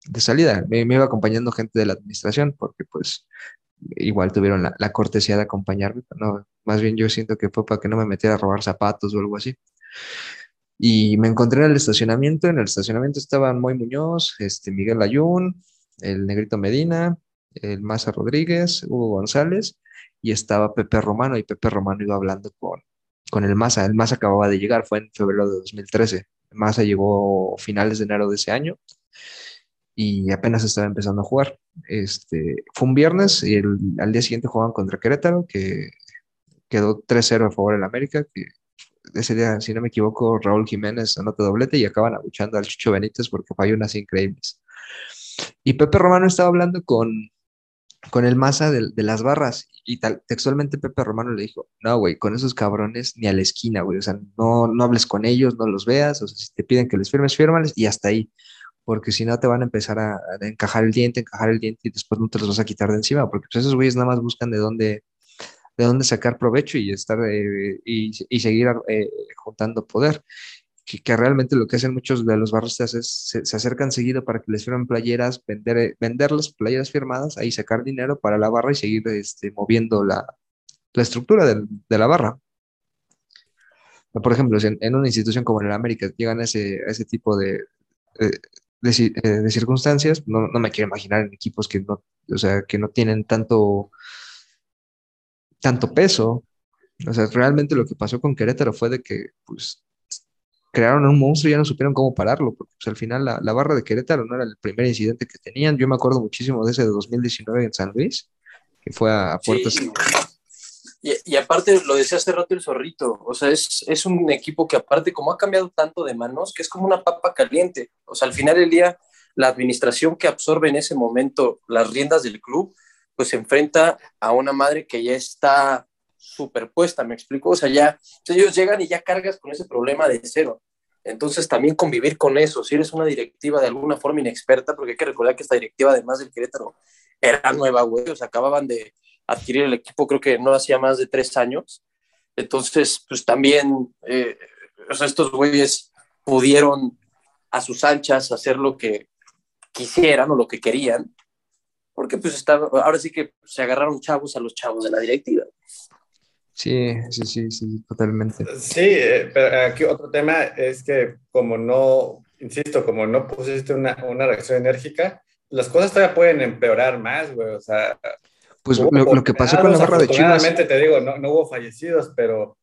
de salida. Me, iba acompañando gente de la administración porque pues igual tuvieron la, la cortesía de acompañarme, pero no, más bien yo siento que fue para que no me metiera a robar zapatos o algo así. Y me encontré en el estacionamiento. En el estacionamiento estaban Moy Muñoz, este, Miguel Ayun, el Negrito Medina, el Maza Rodríguez, Hugo González y estaba Pepe Romano. Y Pepe Romano iba hablando con, con el Maza. El Maza acababa de llegar, fue en febrero de 2013. El Maza llegó finales de enero de ese año y apenas estaba empezando a jugar. Este, fue un viernes y el- al día siguiente jugaban contra Querétaro, que quedó 3-0 a favor del América, que ese día, si no me equivoco, Raúl Jiménez anota doblete y acaban abuchando al Chucho Benítez porque falló unas increíbles. Y Pepe Romano estaba hablando con, con el Maza de, de las barras. Y tal, textualmente Pepe Romano le dijo, no, güey, con esos cabrones ni a la esquina, güey, o sea, no, no hables con ellos, no los veas, o sea, si te piden que les firmes, fírmales y hasta ahí, porque si no te van a empezar a, a encajar el diente, encajar el diente y después no te los vas a quitar de encima, porque pues, esos güeyes nada más buscan de dónde, de dónde sacar provecho y estar eh, y, y seguir eh, juntando poder. Que, realmente lo que hacen muchos de los barristas es se, acercan seguido para que les firmen playeras, vender, eh, vender las playeras firmadas, ahí sacar dinero para la barra y seguir este, moviendo la, la estructura de, la barra. Por ejemplo, en, una institución como en el América llegan a ese, ese tipo de, de, de, de circunstancias, no, no, me quiero imaginar en equipos que no, o sea, que no tienen tanto, tanto peso. O sea, realmente lo que pasó con Querétaro fue de que, pues, crearon un monstruo y ya no supieron cómo pararlo, porque pues, al final la, la, barra de Querétaro no era el primer incidente que tenían. Yo me acuerdo muchísimo de ese de 2019 en San Luis, que fue a, a puertas. Sí. Y, y, aparte, lo decía hace rato el zorrito, o sea, es, es un equipo que aparte, como ha cambiado tanto de manos, que es como una papa caliente. O sea, al final del día, la administración que absorbe en ese momento las riendas del club, pues se enfrenta a una madre que ya está superpuesta, ¿me explico? O sea, ya ellos llegan y ya cargas con ese problema de cero. Entonces, también convivir con eso, si eres una directiva de alguna forma inexperta, porque hay que recordar que esta directiva, además del Querétaro, era nueva, güey, o sea, acababan de adquirir el equipo, creo que no hacía más de tres años. Entonces, pues también, eh, o sea, estos güeyes pudieron a sus anchas hacer lo que quisieran o lo que querían, porque pues estaba, ahora sí que se agarraron chavos a los chavos de la directiva. Sí, sí, sí, sí, totalmente. Sí, eh, pero aquí otro tema es que como no, insisto, como no pusiste una, una reacción enérgica, las cosas todavía pueden empeorar más, güey, o sea... Pues lo, lo, que pasó con la barra de Chivas... te digo, no, no hubo fallecidos, pero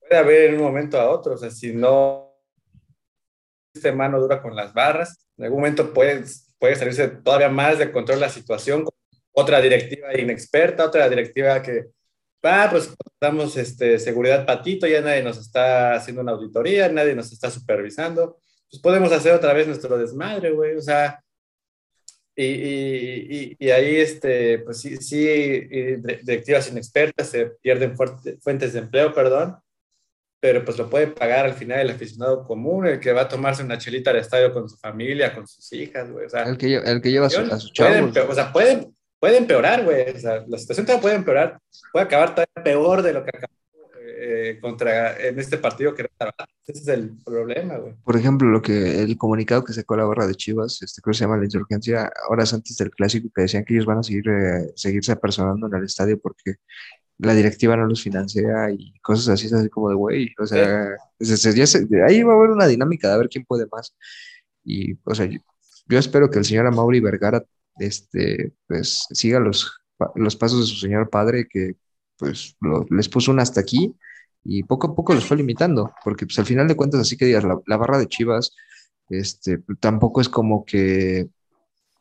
puede haber en un momento a otro, o sea, si no este mano dura con las barras, en algún momento puede, puede salirse todavía más de control la situación, con otra directiva inexperta, otra directiva que ah, pues damos este, seguridad patito, ya nadie nos está haciendo una auditoría, nadie nos está supervisando, pues podemos hacer otra vez nuestro desmadre, güey, o sea, y, y, y, y, ahí, este, pues sí, sí, directivas inexpertas se pierden fuentes de empleo, perdón, pero pues lo puede pagar al final el aficionado común, el que va a tomarse una chelita al estadio con su familia, con sus hijas, güey, o sea. El que, el que lleva a, su, a sus chavos. o sea, pueden, puede empeorar, güey. O sea, la situación todavía puede empeorar, puede acabar todavía peor de lo que acabó eh, contra en este partido que ese es el problema, güey. Por ejemplo, lo que el comunicado que sacó la barra de Chivas, este creo que se llama la insurgencia, horas antes del clásico, que decían que ellos van a seguir eh, seguirse apersonando en el estadio porque la directiva no los financia y cosas así, así como de güey, o sea, ¿Sí? se, se, ahí va a haber una dinámica de a ver quién puede más. Y, o sea, yo, yo espero que el señor Amaury Vergara este, pues siga los, los pasos de su señor padre que pues les puso un hasta aquí y poco a poco los fue limitando, porque pues al final de cuentas, así que digas, la, barra de Chivas este, tampoco es como que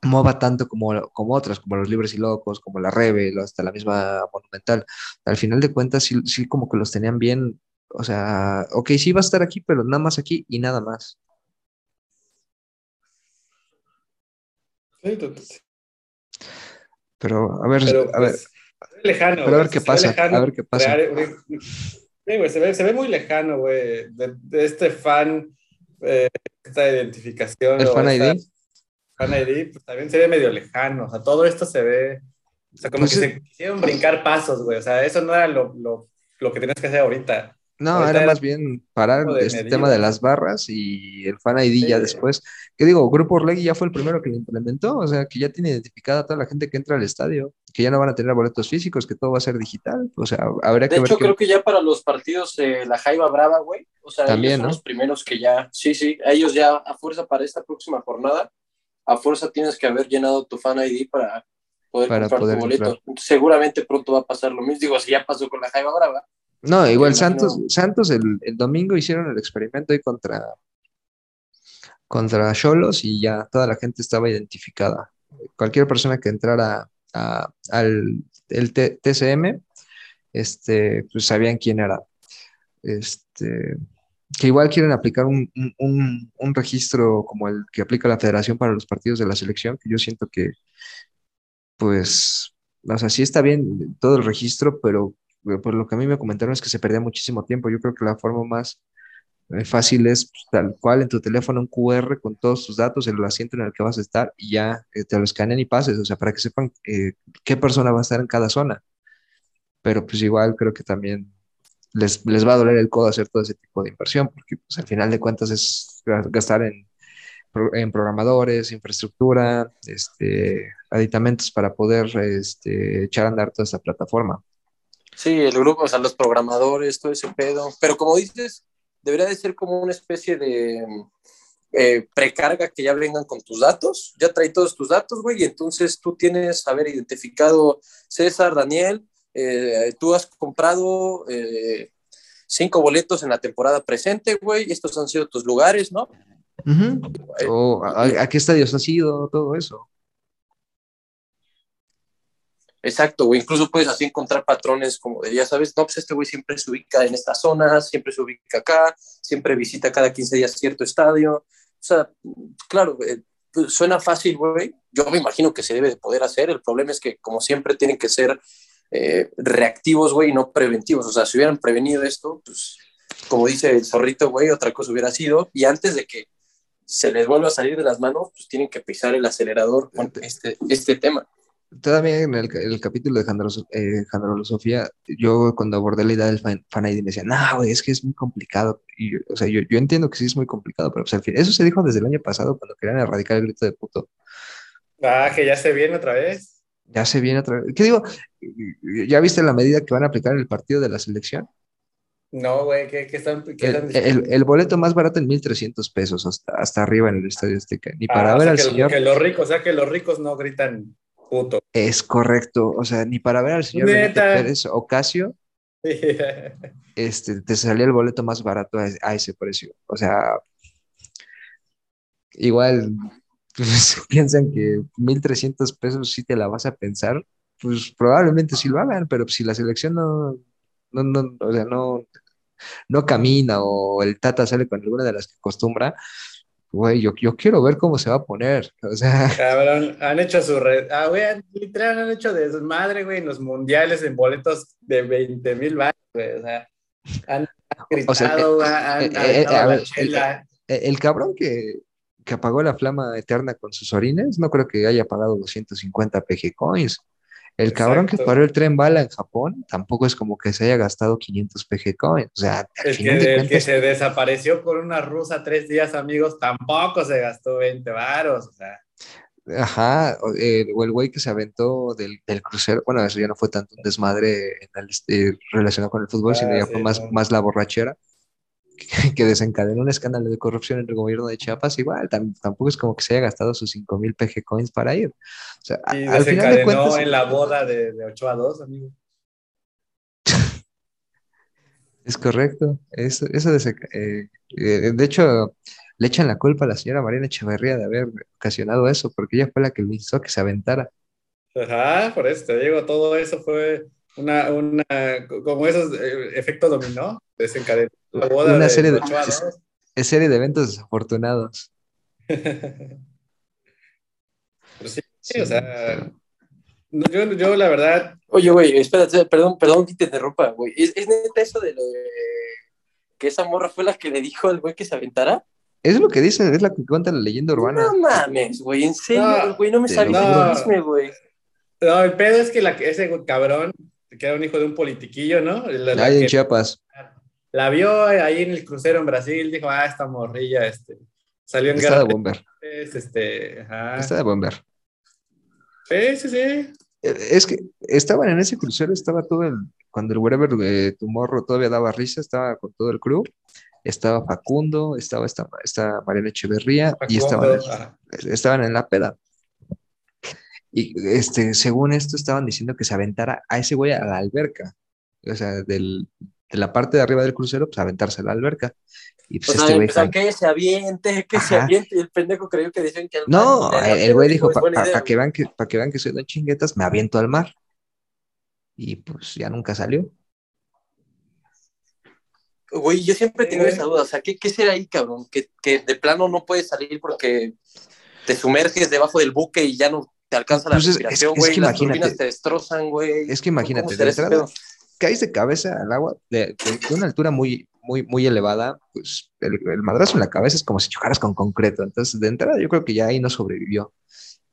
mueva tanto como, como otras, como los Libres y Locos, como la Rebel, hasta la misma Monumental. Al final de cuentas, sí, sí como que los tenían bien, o sea, ok, sí va a estar aquí, pero nada más aquí y nada más. Pero, a ver, a ver. Pues, lejano. Pero a ver qué pasa, a ver qué pasa. se, ve, muy lejano, güey, de, este fan, eh, esta identificación. ¿El fan ID? Fan ID, pues también se ve medio lejano, o sea, todo esto se ve, o sea, como pues que se quisieron brincar pasos, güey, o sea, eso no era lo, lo, lo que tienes que hacer ahorita. No, era, más bien parar este tema de las barras y el Fan ID ya después. Que digo, Grupo Orlegui ya fue el primero que lo implementó, o sea, que ya tiene identificada a toda la gente que entra al estadio, que ya no van a tener boletos físicos, que todo va a ser digital. O sea, habría que de hecho, creo que ya para los partidos de la Jaiba Brava, güey, o sea, También, son los primeros que ya, sí, sí, ellos ya a fuerza para esta próxima jornada, a fuerza tienes que haber llenado tu Fan ID para poder comprar tu boleto. Seguramente pronto va a pasar lo mismo, digo, si ya pasó con la Jaiba Brava no, igual Santos, Santos el, domingo hicieron el experimento ahí contra contra Cholos y ya toda la gente estaba identificada. Cualquier persona que entrara al el TCM, este, pues sabían quién era. Este, que igual quieren aplicar un, un, registro como el que aplica la federación para los partidos de la selección, que yo siento que, pues, o sea, sí está bien todo el registro, pero por lo que a mí me comentaron es que se perdía muchísimo tiempo. Yo creo que la forma más eh, fácil es pues, tal cual en tu teléfono un QR con todos tus datos, el asiento en el que vas a estar y ya eh, te lo escanean y pases, o sea, para que sepan eh, qué persona va a estar en cada zona. Pero pues igual creo que también les, les va a doler el codo hacer todo ese tipo de inversión, porque pues al final de cuentas es gastar en, en programadores, infraestructura, este, aditamentos para poder este, echar a andar toda esta plataforma. Sí, el grupo, o sea, los programadores, todo ese pedo. Pero como dices, debería de ser como una especie de eh, precarga que ya vengan con tus datos. Ya trae todos tus datos, güey, y entonces tú tienes haber identificado César, Daniel, eh, tú has comprado eh, cinco boletos en la temporada presente, güey, estos han sido tus lugares, ¿no? o a, qué estadios has ido? Todo eso. Exacto, güey. Incluso puedes así encontrar patrones como de, ya sabes, no, pues este güey siempre se ubica en esta zona, siempre se ubica acá, siempre visita cada 15 días cierto estadio. O sea, claro, eh, pues, suena fácil, güey. Yo me imagino que se debe de poder hacer. El problema es que, como siempre, tienen que ser eh, reactivos, güey, y no preventivos. O sea, si hubieran prevenido esto, pues, como dice el zorrito, güey, otra cosa hubiera sido. Y antes de que se les vuelva a salir de las manos, pues tienen que pisar el acelerador con este, este tema todavía en el, capítulo de eh, Sofía, yo cuando abordé la idea del fan, ID me decía, no, güey, es que es muy complicado. Y, o sea, yo, yo, entiendo que sí es muy complicado, pero pues, al fin, eso se dijo desde el año pasado cuando querían erradicar el grito de puto. Ah, que ya se viene otra vez. Ya se viene otra vez. ¿Qué digo? ¿Ya viste la medida que van a aplicar en el partido de la selección? No, güey, ¿qué, están, el, boleto más barato en 1.300 pesos hasta, hasta arriba en el Estadio Azteca. Ni para ah, ver al señor. Que los ricos, o sea, que los ricos no gritan es correcto, o sea, ni para ver al señor Pérez Ocasio, este, te salía el boleto más barato a, ese precio. O sea, igual pues, piensan que 1.300 pesos sí te la vas a pensar, pues probablemente sí lo hagan, pero si la selección no, no, no, o sea, no, no camina o el Tata sale con alguna de las que acostumbra, güey, yo, yo quiero ver cómo se va a poner. O sea. Cabrón, han hecho su red. Ah, güey, literal han hecho de su madre, güey, en los mundiales en boletos de 20 mil baros, güey. O sea, han, gritado, han, el, cabrón que, que apagó la flama eterna con sus orines, no creo que haya pagado 250 PG coins. El cabrón que paró el tren bala en Japón tampoco es como que se haya gastado 500 PG coins. O sea, el, que, se desapareció con una rusa tres días, amigos, tampoco se gastó 20 varos. O sea. Ajá, o, el güey que se aventó del, crucero, bueno, eso ya no fue tanto un desmadre en el, este, relacionado con el fútbol, sino ah, ya fue más, más la borrachera, que desencadenó un escándalo de corrupción en el gobierno de Chiapas, igual, tam- tampoco es como que se haya gastado sus 5 mil PG coins para ir. O sea, Y al final de desencadenó cuentas, en la boda de, de 8 a 2, amigo. es correcto. Eso, eso eh, eh, de hecho, le echan la culpa a la señora Mariana Echeverría de haber ocasionado eso, porque ella fue la que le hizo que se aventara. Ajá, por eso te digo, todo eso fue una, una como esos eh, efectos dominó, desencadenó la boda Una de serie de- 8 a 2. Es serie de eventos desafortunados. Pero sí, sí, o sea, no, yo, yo la verdad, Oye, güey, espérate, perdón, perdón que te interrumpa, güey. ¿Es, es neta eso de lo de que esa morra fue la que le dijo al güey que se aventara? Es lo que dice, es la que cuenta la leyenda urbana. No mames, güey, en serio, No, güey, no me sabía chisme, güey. no, el pedo es que la, ese cabrón, que era un hijo de un politiquillo, ¿no? La, la Ahí en Chiapas. La vio ahí en el crucero en Brasil, dijo, ah, esta morrilla, este, salió en Está de guerra. bomber. Este, ajá. Está de bomber. Sí, sí, sí. Eh, Es que estaban en ese crucero, estaba todo el, cuando el Wherever eh, Tomorrow todavía daba risa, estaba con todo el crew, estaba Facundo, estaba esta, esta Mariana Echeverría y estaban, estaban en la peda. Y este, según esto estaban diciendo que se aventara a ese güey a la alberca, o sea, del, de la parte de arriba del crucero, pues aventarse a la alberca. Y pues O sea, este güey empezaron, fue- que se aviente, que se aviente, y el pendejo creyó que decían que al No, mar, el, güey dijo, es para buena idea, que vean que, para que vean que soy don chinguetas, me aviento al mar. Y pues ya nunca salió. Güey, yo siempre he tenido Eh. esa duda, o sea, ¿qué, qué será ahí, cabrón? Que, que de plano no puedes salir porque te sumerges debajo del buque y ya no te alcanza la Pues es- es- respiración, es güey, que las imagínate. turbinas te destrozan, güey. Es que imagínate, ¿Cómo de entrada? Caes de cabeza al agua de, de- de una altura muy, muy, muy elevada, pues el, el madrazo en la cabeza es como si chocaras con concreto. Entonces, de entrada, yo creo que ya ahí no sobrevivió.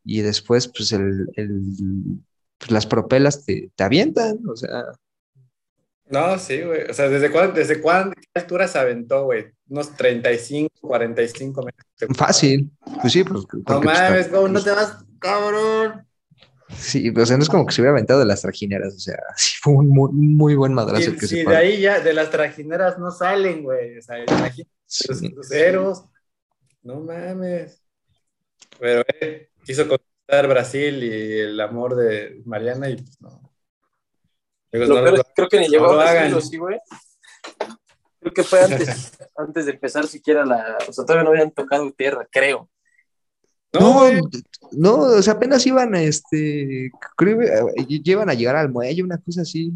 Y después, pues, el, el- pues, las propelas te, te avientan, o sea, No, sí, güey. O sea, ¿desde cuándo, desde cuándo, qué altura se aventó, güey? Unos 35, 45 metros. fácil. Pues sí, pues, No pues, mames, ¿cómo no te vas, cabrón? Sí, o sea, no es como que se hubiera aventado de las trajineras, o sea, sí fue un muy, muy buen madrazo el que se de paró. ahí ya, de las trajineras no salen, güey. O sea, imagínate los Sí. cruceros. No mames. Pero, eh, quiso conquistar Brasil y el amor de Mariana y pues no. Lo no peor lo- es que creo que ni llegó no a hagan. decirlo, sí, güey. Creo que fue antes, antes de empezar siquiera la... O sea, todavía no habían tocado tierra, creo. No, No, o sea, apenas iban, este, creo, que, eh, llevan a llegar al muelle, una cosa así.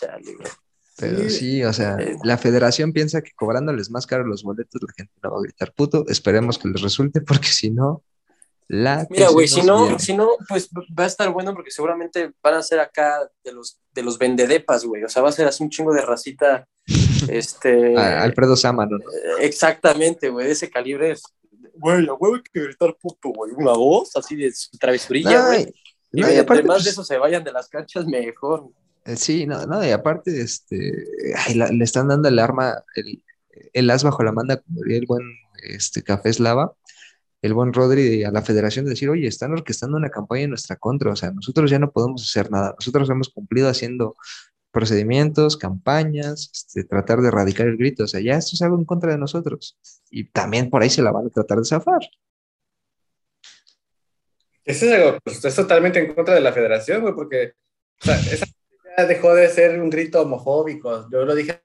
Güey. Pero Sí. sí, o sea, Eh. la federación piensa que cobrándoles más caro los boletos la gente no va a gritar puto. Esperemos que les resulte, porque si no, la Mira, güey, si no, viene. si no, pues va a estar bueno porque seguramente van a ser acá de los, de los vendedepas, güey. O sea, va a ser así un chingo de racita, este... A- Alfredo Sámano, ¿no? eh, Exactamente, güey, de ese calibre es... Güey, a huevo hay que gritar puto, güey. Una voz así de su travesurilla, güey. y- Y no, y entre aparte, más pues, de eso se vayan de las canchas, mejor. eh, sí, no, no, y aparte, este, ay, la- le están dando el arma, el, el as bajo la manda, como diría el buen este, Café Eslava, el buen Rodri a la federación de decir, oye, están orquestando una campaña en nuestra contra, o sea, nosotros ya no podemos hacer nada, nosotros hemos cumplido haciendo procedimientos, campañas, este, tratar de erradicar el grito, o sea, ya esto es algo en contra de nosotros, y también por ahí se la van a tratar de zafar. Eso es algo, pues, es totalmente en contra de la federación, güey, porque o sea, esa ya dejó de ser un grito homofóbico. Yo lo dije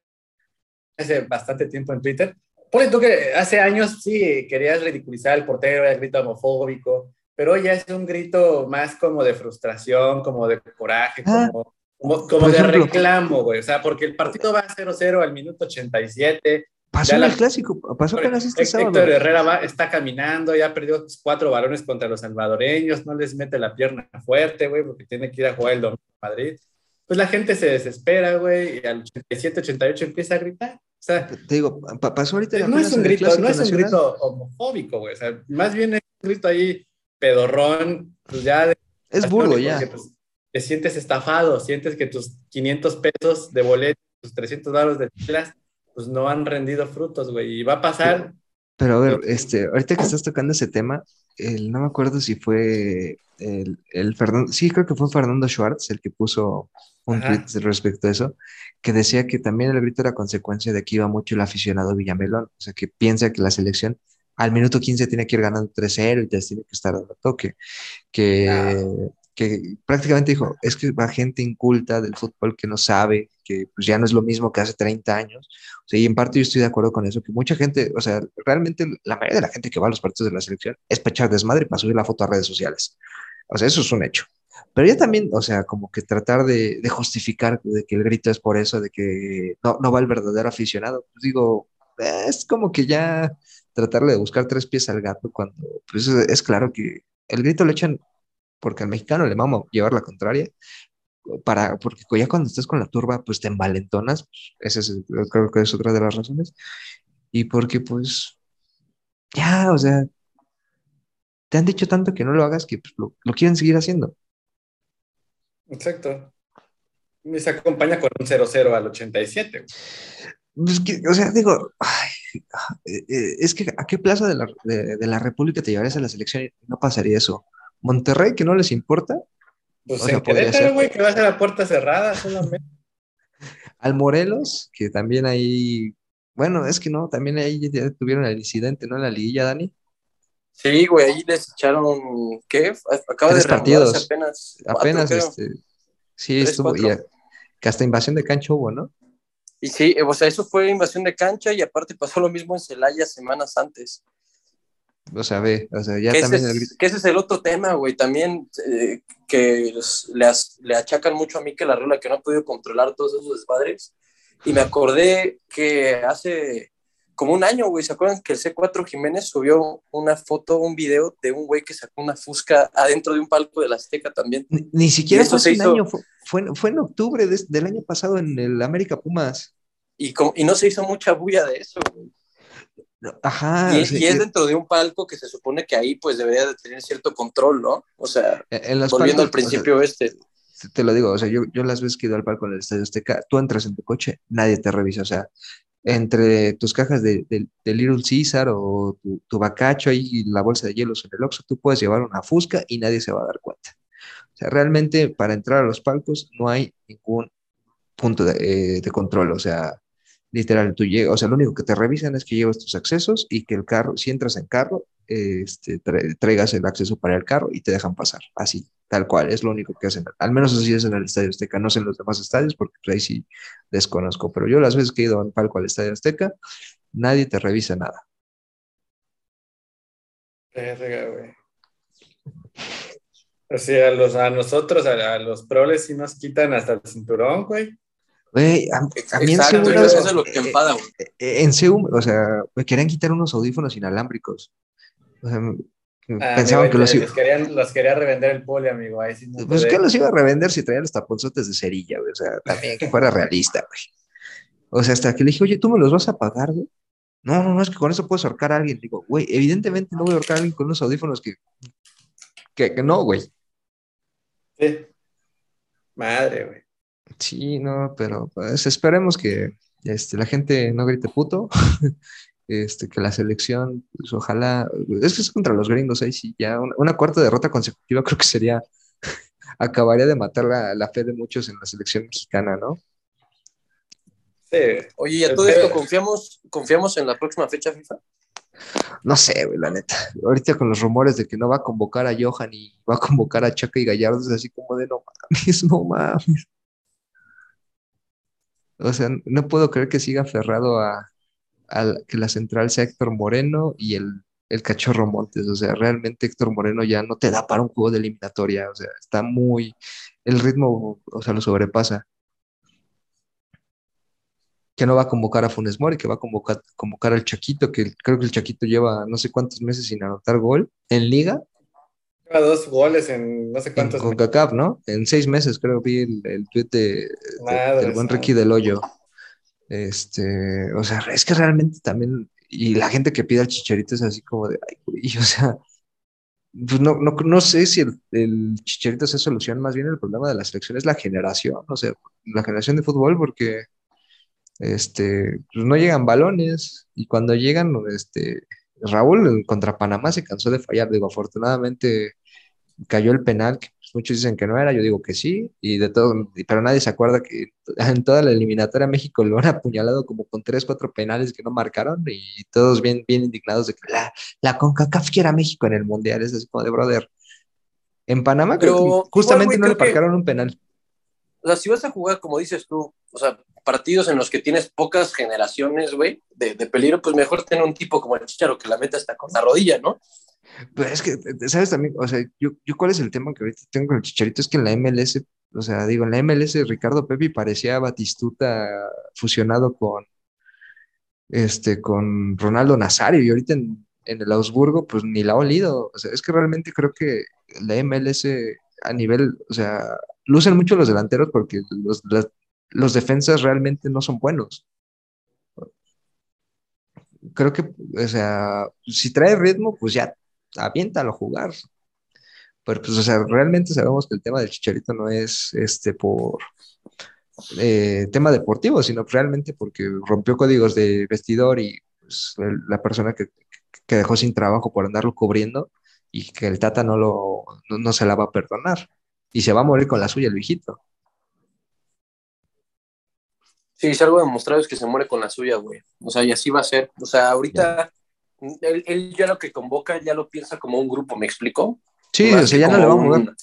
hace bastante tiempo en Twitter. Ponle tú que hace años sí querías ridiculizar al portero, el grito homofóbico, pero hoy ya es un grito más como de frustración, como de coraje, Ah, como, como, de ejemplo. reclamo, güey. O sea, porque el partido va 0-0 al minuto 87. Pasó en el clásico, pasó apenas este Héctor sábado. Herrera va- está caminando, ya perdió cuatro balones contra los salvadoreños, no les mete la pierna fuerte, güey, porque tiene que ir a jugar el domingo a Madrid. Pues la gente se desespera, güey, y al 87, 88 empieza a gritar. O sea, Te digo, pa- pasó ahorita no es un grito, no es un grito homofóbico, güey. O sea, más bien es un grito ahí pedorrón, pues ya de Es porque, ya. pues, te sientes estafado, sientes que tus 500 pesos de boleto, tus 300 dólares de telas, pues no han rendido frutos, güey. Y va a pasar Pero a ver, este, ahorita que estás tocando ese tema, el, no me acuerdo si fue el, el Fernando, sí, creo que fue Fernando Schwartz el que puso un Ajá. tweet respecto a eso, que decía que también el grito era consecuencia de que iba mucho el aficionado Villamelón, o sea, que piensa que la selección al minuto 15 tiene que ir ganando 3-0 y te tiene que estar dando toque, que, que prácticamente dijo, es que va gente inculta del fútbol que no sabe, que pues ya no es lo mismo que hace 30 años, y en parte yo estoy de acuerdo con eso, que mucha gente, o sea, realmente la mayoría de la gente que va a los partidos de la selección es para echar desmadre y para subir la foto a redes sociales. O sea, eso es un hecho. Pero ya también, o sea, como que tratar de, justificar de que el grito es por eso, de que no, no va el verdadero aficionado, pues digo, es como que ya tratarle de buscar tres pies al gato cuando, pues es, es claro que el grito lo echan porque al mexicano le vamos a llevar la contraria, para, porque ya cuando estás con la turba, pues te envalentonas, pues, ese es, creo que es otra de las razones, y porque pues, ya, o sea, te han dicho tanto que no lo hagas que pues, lo, lo quieren seguir haciendo. Exacto. Y se acompaña con un 0-0 al 87. Pues que, o sea, digo, ay, eh, eh, es que a qué plaza de la, de, de la República te llevarías a la selección y no pasaría eso. Monterrey, que no les importa, Pues O sea, en Querétaro, ser. güey, que va a ser la puerta cerrada solamente. al Morelos, que también ahí, bueno, es que no, también ahí ya tuvieron el incidente, ¿no? En la liguilla, Dani. Sí, güey, ahí les echaron, ¿qué? Acaba Tres de partidos. apenas. cuatro, Apenas, creo. este, sí, Tres, estuvo, y que hasta invasión de cancha hubo, ¿no? Y sí, o sea, eso fue invasión de cancha y aparte pasó lo mismo en Celaya semanas antes. O sea, ve, o sea, ya que, ese también el es, que ese es el otro tema, güey. También eh, que los- le, as- le achacan mucho a mí que la regla que no ha podido controlar todos esos desmadres. Y me acordé que hace como un año, güey, ¿se acuerdan que el C4 Jiménez subió una foto, un video de un güey que sacó una fusca adentro de un palco de la Azteca también? Ni, ni siquiera fue hace un hizo- año, fue, fue, fue en octubre de- del año pasado en el América Pumas. Y, como- y no se hizo mucha bulla de eso, güey. Ajá, y, es y- dentro de un palco que se supone que ahí pues debería de tener cierto control, ¿no? O sea, en los volviendo al palcos, o sea, principio este. te- te lo digo, o sea, yo, yo las veces que he ido al palco en el Estadio Azteca, tú entras en tu coche, nadie te revisa, o sea, entre tus cajas de, de- de Little Caesar o tu, tu bacacho ahí y la bolsa de hielos en el Oxxo, tú puedes llevar una fusca y nadie se va a dar cuenta. O sea, realmente para entrar a los palcos no hay ningún punto de, eh, de control, o sea, literal, tú llegas, o sea, lo único que te revisan es que llevas tus accesos y que el carro, si entras en carro, este, tra- traigas el acceso para el carro y te dejan pasar, así, tal cual, es lo único que hacen. Al menos así es en el Estadio Azteca, no sé en los demás estadios porque pues, ahí sí desconozco, pero yo las veces que he ido en palco al Estadio Azteca, nadie te revisa nada. O sea, a nosotros, a, a los proles, sí nos quitan hasta el cinturón, güey. Güey, a, a mí en Exacto, una vez- eso es lo que enfada, güey. eh, eh, en o sea, me querían quitar unos audífonos inalámbricos. O sea, Ah, pensaban amigo, que los, iba- querían, los quería revender el poli, amigo. Ahí sí no Pues que los iba a revender si traían los taponzotes de cerilla, güey. O sea, también que fuera realista, güey. O sea, hasta que le dije, oye, ¿tú me los vas a pagar, güey? No, no, no, es que con eso puedes ahorcar a alguien. Digo, güey, evidentemente no voy a ahorcar a alguien con unos audífonos que, que, que no, güey. Sí. Madre, güey. Sí, no, pero pues esperemos que este, la gente no grite puto. Este, que la selección, pues ojalá, es que es contra los gringos, ahí sí, ya una, una cuarta derrota consecutiva creo que sería, acabaría de matar la, la fe de muchos en la selección mexicana, ¿no? Sí. Oye, y a todo esto, ¿confiamos, ¿confiamos en la próxima fecha FIFA? No sé, güey, la neta. Ahorita con los rumores de que no va a convocar a Johan y va a convocar a Chaca y Gallardo, es así como de no mames, no mames. O sea, no puedo creer que siga aferrado a, que la central sea Héctor Moreno y el, el cachorro Montes. O sea, realmente Héctor Moreno ya no te da para un juego de eliminatoria. O sea, está muy. El ritmo, o sea, lo sobrepasa. Que no va a convocar a Funes Mori, que va a convocar, convocar al Chaquito, que creo que el Chaquito lleva no sé cuántos meses sin anotar gol en Liga, dos goles en no sé cuántos. CONCACAF, ¿no? En seis meses, creo, vi el, el tweet de, de- Madre del buen. Ricky del Hoyo. Este, o sea, es que realmente también, y la gente que pide al Chicharito es así como de, ay, güey, o sea, pues no, no, no sé si el, el Chicharito se soluciona, más bien el problema de la selección es la generación, o sea, la generación de fútbol, porque este, pues no llegan balones, y cuando llegan, este, Raúl contra Panamá se cansó de fallar, digo, afortunadamente cayó el penal, que pues, muchos dicen que no era, yo digo que sí, y de todo, pero nadie se acuerda que en toda la eliminatoria México lo han apuñalado como con tres, cuatro penales que no marcaron y todos bien, bien indignados de que la, la CONCACAF quiera México en el Mundial, es así como de brother. En Panamá pero, justamente no le marcaron un penal. O sea, si vas a jugar, como dices tú, o sea, partidos en los que tienes pocas generaciones, güey, de, de, peligro, pues mejor tener un tipo como el Chicharo que la meta hasta con la rodilla, ¿no? Pero es que, ¿sabes también? O sea, yo, yo cuál es el tema que ahorita tengo con el Chicharito, es que en la MLS, o sea, digo, en la MLS Ricardo Pepi parecía Batistuta fusionado con, este, con Ronaldo Nazario, y ahorita en, en el Augsburgo, pues ni la ha olido. O sea, es que realmente creo que la MLS a nivel, o sea, lucen mucho los delanteros porque los, los defensas realmente no son buenos. Creo que, o sea, si trae ritmo, pues ya aviéntalo a jugar. Pero pues, o sea, realmente sabemos que el tema del Chicharito no es este por eh, tema deportivo, sino realmente porque rompió códigos de vestidor y pues, la persona que, que, dejó sin trabajo por andarlo cubriendo y que el Tata no, lo, no se la va a perdonar. Y se va a morir con la suya el viejito. Sí, si algo demostrado es que se muere con la suya, güey. O sea, y así va a ser. O sea, ahorita él, ya lo que convoca ya lo piensa como un grupo, ¿me explico? Sí, o sea, ya no le va a mover.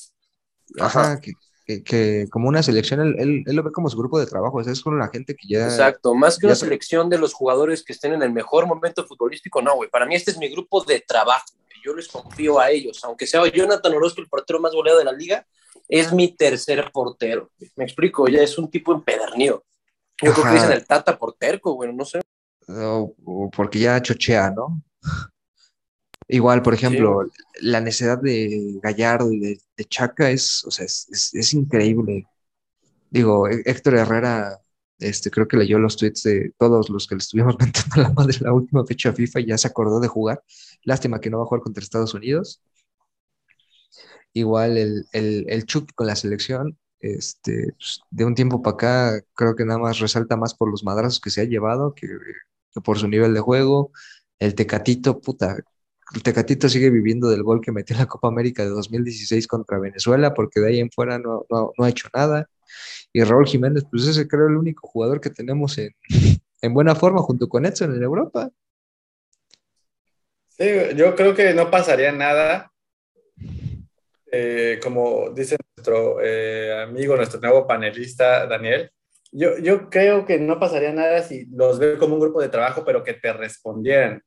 Ajá, que, como una selección, él, lo ve como su grupo de trabajo, o sea, es con la gente que ya... Exacto, más que una selección de los jugadores que estén en el mejor momento futbolístico, no, güey, para mí este es mi grupo de trabajo, yo les confío a ellos, aunque sea Jonathan Orozco el portero más goleado de la liga, es mi tercer portero, me explico, ya es un tipo empedernido. Yo creo que dicen el Tata por terco, bueno, no sé. O, porque ya chochea, ¿no? Igual, por ejemplo, la necesidad de Gallardo y de, Chaca es, o sea, es, increíble. Digo, Héctor Herrera, este, creo que leyó los tweets de todos los que le estuvimos mentando la madre la última fecha FIFA y ya se acordó de jugar. Lástima que no va a jugar contra Estados Unidos. Igual el, el, con la selección, este, pues, de un tiempo para acá, creo que nada más resalta más por los madrazos que se ha llevado que, por su nivel de juego. El Tecatito, puta, el Tecatito sigue viviendo del gol que metió en la Copa América de 2016 contra Venezuela, porque de ahí en fuera no, ha hecho nada. Y Raúl Jiménez, pues ese creo el único jugador que tenemos en, en buena forma junto con Edson en Europa. Sí, yo creo que no pasaría nada eh, como dice nuestro eh, amigo, nuestro nuevo panelista, Daniel, yo, creo que no pasaría nada si los ve como un grupo de trabajo, pero que te respondieran.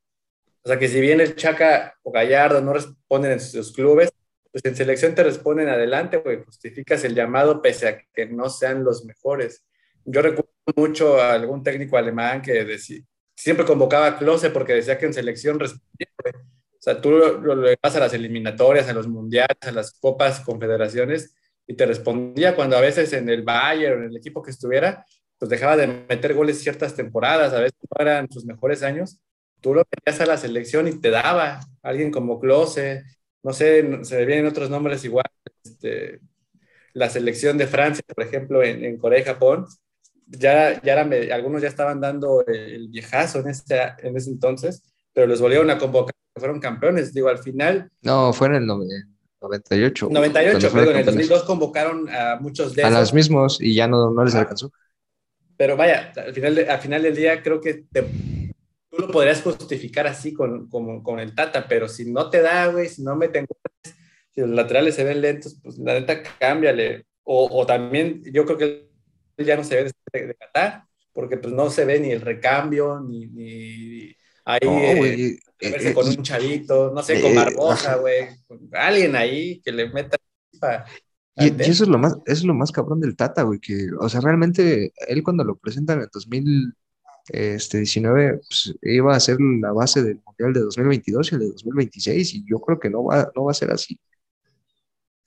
O sea, que si bien el Chaca o Gallardo no responden en sus clubes, pues en selección te responden adelante, güey, justificas el llamado pese a que no sean los mejores. Yo recuerdo mucho a algún técnico alemán que decía, siempre convocaba a Klose porque decía que en selección respondía, o sea, tú lo, lo, vas a las eliminatorias, a los mundiales, a las copas, confederaciones, y te respondía cuando a veces en el Bayern, en el equipo que estuviera, pues dejaba de meter goles ciertas temporadas, a veces no eran sus mejores años, tú lo metías a la selección y te daba alguien como Klose, no sé, se vienen otros nombres igual, este, la selección de Francia, por ejemplo, en, en Corea y Japón, ya, ya algunos ya estaban dando el viejazo en ese, en ese entonces, pero los volvieron a convocar fueron campeones. Digo, al final. No, fue en el 98. 98, pero en el 2002 convocaron a muchos de A los mismos y ya no, no les alcanzó. Pero vaya, al final, al final del día creo que tú lo podrías justificar así con, con, con, el Tata, pero si no te da, güey, si no meten si los laterales se ven lentos, pues la neta cámbiale. O, o también yo creo que ya no se ve de, de Qatar, porque pues no se ve ni el recambio, ni, ni ahí eh, verse eh, con un chavito, no sé, con Barbosa, güey, alguien ahí que le meta y, eso es lo más, es lo más cabrón del Tata, güey, que, o sea, realmente él cuando lo presentan en el 2019, pues, iba a ser la base del Mundial de 2022 y el de 2026, y yo creo que no va, no va a ser así.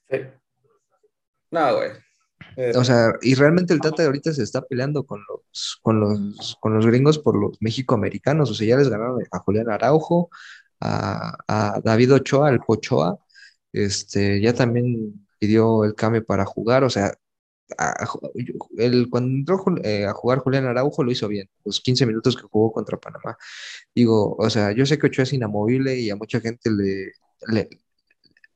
Sí. No, güey. O sea, y realmente el Tata de ahorita se está peleando con los, con los, con los gringos por los mexicoamericanos. O sea, ya les ganaron a Julián Araujo, a, David Ochoa, al Pochoa. Este, ya también pidió el cambio para jugar. O sea, el, cuando entró eh, a jugar Julián Araujo lo hizo bien, los 15 minutos que jugó contra Panamá. Digo, o sea, yo sé que Ochoa es inamovible y a mucha gente le,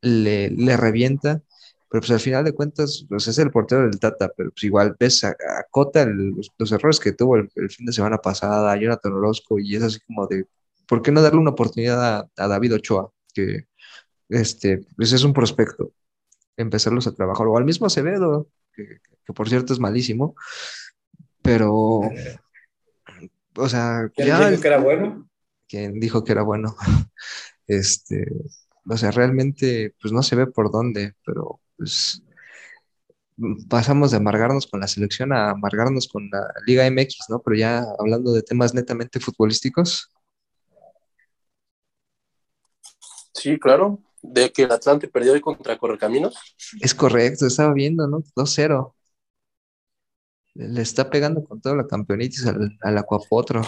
le, le, revienta, pero pues al final de cuentas, pues es el portero del Tata, pero pues igual ves a, Cota los, errores que tuvo el, fin de semana pasada, a Jonathan Orozco, y es así como de, ¿por qué no darle una oportunidad a, David Ochoa? Que este, pues es un prospecto, empezarlos a trabajar, o al mismo Acevedo, que, por cierto es malísimo, pero, o sea, ¿Quién dijo que era bueno? ¿Quién dijo que era bueno? Este, o sea, realmente, pues no se ve por dónde, pero pues pasamos de amargarnos con la selección a amargarnos con la Liga MX, ¿no? Pero ya hablando de temas netamente futbolísticos. Sí, claro de que el Atlante perdió hoy contra Correcaminos. Es correcto, estaba viendo, ¿no? 2-0. Le está pegando con toda la campeonitis al, al Acuapotro.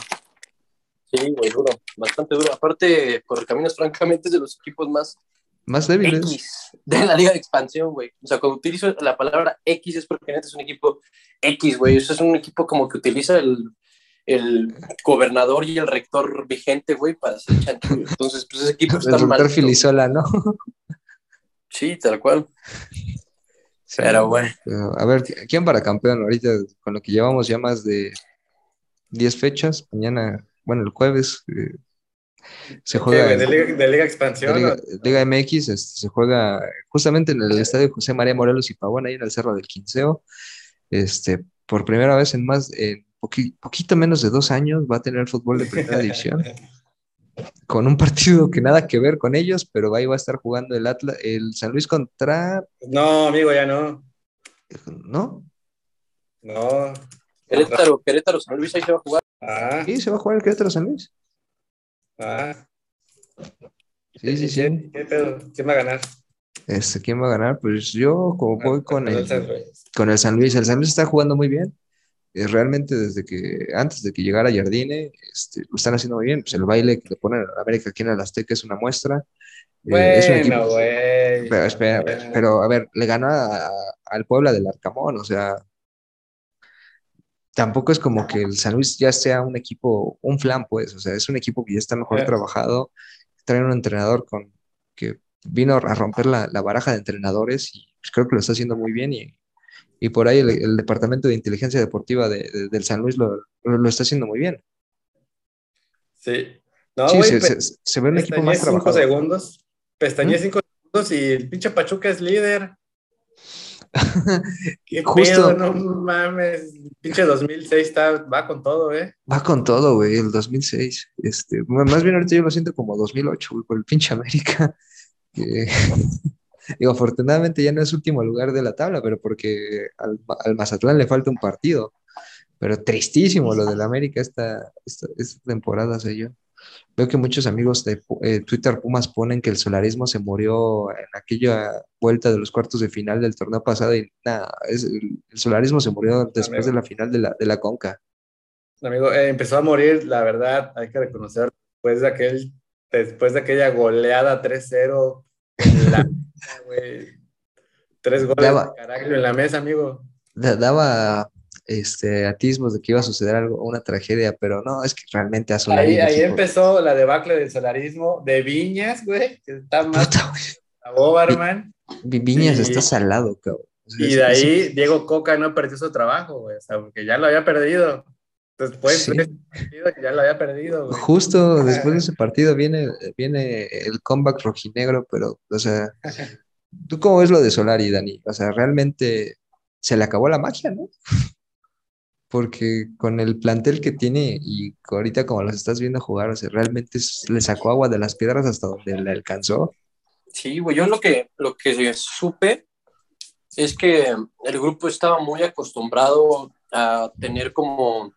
Sí, muy duro, bastante duro. Aparte, Correcaminos, francamente, es de los equipos más, más débiles X de la Liga de Expansión, güey. O sea, cuando utilizo la palabra X es porque es un equipo X, güey. Eso es un equipo como que utiliza el, el gobernador y el rector vigente, güey, para hacer chanchullo. Entonces, pues ese equipo está el rector ¿no? Sí, tal cual. Pero bueno. A ver, ¿quién para campeón ahorita? Con lo que llevamos ya más de 10 fechas, mañana, bueno, el jueves eh, se juega. ¿De, Liga, Expansión? Liga, Liga, MX este, se juega justamente en el estadio José María Morelos y Pavón, ahí en el Cerro del Quinceo. Este, por primera vez en más, en poquito menos de dos años va a tener fútbol de primera división. con un partido que nada que ver con ellos, pero ahí va a estar jugando el Atlas, el San Luis contra. No, amigo, ya no. ¿No? No. Querétaro, Querétaro, San Luis, ahí se va a jugar. Ah. Sí, se va a jugar el Querétaro San Luis. Ah. Sí, sí, sí. ¿Qué pedo? ¿Quién va a ganar? Este, ¿Quién va a ganar? Pues yo, como voy con el, con el San Luis. El San Luis está jugando muy bien. Eh, realmente desde que, antes de que llegara Jardine, este, lo están haciendo muy bien. Pues el baile que le ponen a América aquí en el Azteca es una muestra. Bueno, güey. Pero, espera, pero a ver, le gana al Puebla del Arcamón, o sea, tampoco es como que el San Luis ya sea un equipo, un flan, pues, o sea, es un equipo que ya está mejor trabajado, trae un entrenador con que vino a romper la, la baraja de entrenadores y pues, creo que lo está haciendo muy bien y y por ahí el, Departamento de Inteligencia Deportiva de, del San Luis lo, lo, está haciendo muy bien. Sí. No, sí, se, ve un equipo más trabajado. cinco segundos, pestañé ¿Mm? cinco segundos y el pinche Pachuca es líder. Qué Justo. no mames. Pinche 2006 está, va con todo, ¿eh? Va con todo, güey, el 2006. Este, más bien ahorita yo lo siento como 2008, güey, por el pinche América. Digo, afortunadamente ya no es último lugar de la tabla, pero porque al, Mazatlán le falta un partido. Pero tristísimo lo del América esta, esta, temporada, sé yo. Veo que muchos amigos de eh, Twitter Pumas ponen que el solarismo se murió en aquella vuelta de los cuartos de final del torneo pasado y nada, el, solarismo se murió después de la final de la, de la Conca. Amigo, eh, empezó a morir, la verdad, hay que reconocer, después de, aquel, después de aquella goleada 3-0 la Tres goles de Caraglio en la mesa, amigo. Daba este, atismos de que iba a suceder algo, una tragedia, pero no, es que realmente a Ahí, ahí empezó la debacle del solarismo de Viñas, güey, que está más a Bobarman. Viñas está salado, cabrón. y de ahí Diego Coca no perdió su trabajo, güey, o sea, porque ya lo había perdido. Después de ese partido ya lo había perdido. Güey. Justo después de ese partido viene, viene el comeback rojinegro, pero, o sea, ¿tú cómo ves lo de Solari, Dani? O sea, realmente se le acabó la magia, ¿no? Porque con el plantel que tiene y ahorita como los estás viendo jugar, o sea, realmente le sacó agua de las piedras hasta donde le alcanzó. Sí, güey, yo lo que, lo que supe es que el grupo estaba muy acostumbrado a tener como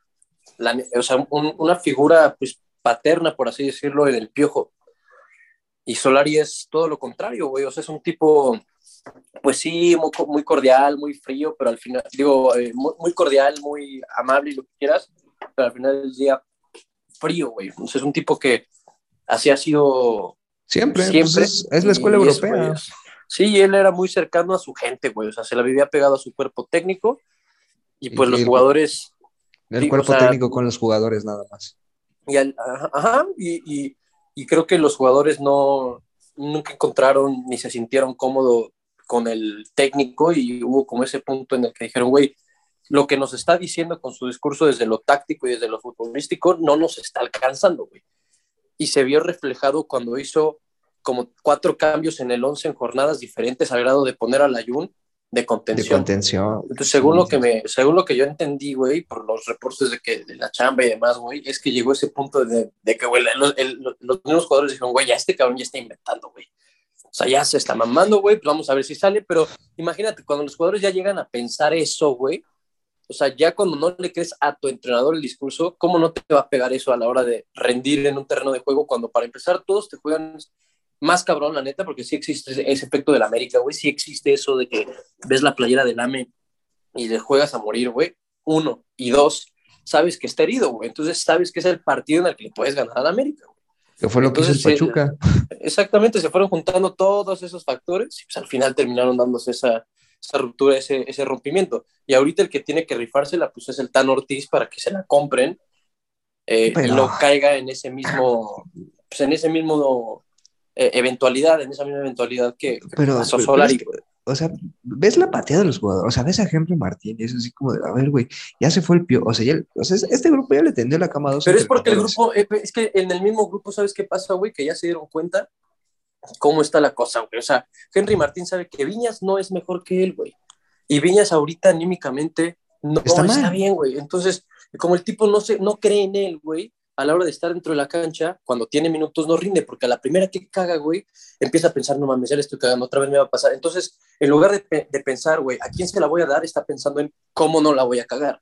o sea, una figura pues, paterna, por así decirlo, en el piojo. Y Solari es todo lo contrario, güey. O sea, es un tipo, pues sí, muy, cordial, muy frío, pero al final, digo, eh, muy, cordial, muy amable y lo que quieras, pero al final del día frío, güey. O sea, es un tipo que así ha sido siempre. Pues, siempre. es, la escuela europea. Sí, él era muy cercano a su gente, güey. O sea, se la vivía pegado a su cuerpo técnico. Y pues Y los jugadores. El Sí, cuerpo o sea- técnico con los jugadores nada más. Y, al- ajá, y, y- y creo que los jugadores no nunca encontraron ni se sintieron cómodos con el técnico y hubo como ese punto en el que dijeron, güey, lo que nos está diciendo con su discurso desde lo táctico y desde lo futbolístico no nos está alcanzando, güey. Y se vio reflejado cuando hizo como cuatro cambios en el 11 en jornadas diferentes al grado de poner al Ayun de De contención. contención. Entonces, según lo que me, según lo que yo entendí, güey, por los reportes de que de la chamba y demás, güey, es que llegó ese punto de, de que, güey, los, los mismos jugadores dijeron, güey, ya este cabrón ya está inventando, güey. O sea, ya se está mamando, güey, pues vamos a ver si sale, pero imagínate, cuando los jugadores ya llegan a pensar eso, güey, o sea, ya cuando no le crees a tu entrenador el discurso, ¿cómo no te va a pegar eso a la hora de rendir en un terreno de juego cuando para empezar todos te juegan más cabrón, la neta, porque sí existe ese, ese efecto del América, güey, sí existe eso de que ves la playera del AME y le juegas a morir, güey. Uno. Y dos, sabes que está herido, güey. Entonces sabes que es el partido en el que le puedes ganar al América, güey. Que fue lo que hizo el Entonces, Pachuca. Exactamente, se fueron juntando todos esos factores y pues al final terminaron dándose esa, esa ruptura, ese, ese rompimiento. Y ahorita el que tiene que rifársela, pues es el Tan Ortiz para que se la compren eh, y no caiga en ese mismo, pues en ese mismo eh, eventualidad, en esa misma eventualidad que, que Pero, pasó pero Solari. es que, o sea, ves la pateada de los jugadores, o sea, ves a Henry Martín y es así como de, a ver, güey, ya se fue el pio, o sea, ya, o sea, este grupo ya le tendió la cama a dos Pero es porque el grupo, eh, es que en el mismo grupo, ¿sabes qué pasa, güey? Que ya se dieron cuenta cómo está la cosa, güey. O sea, Henry Martín sabe que Viñas no es mejor que él, güey. Y Viñas ahorita anímicamente no Está está, bien, güey. Entonces, como el tipo no, se, no cree en él, güey, a la hora de estar dentro de la cancha, cuando tiene minutos no rinde, porque a la primera que caga, güey, empieza a pensar, no mames, ya le estoy cagando, otra vez me va a pasar. Entonces, en lugar de, pe- de pensar, güey, ¿a quién se la voy a dar? Está pensando en cómo no la voy a cagar.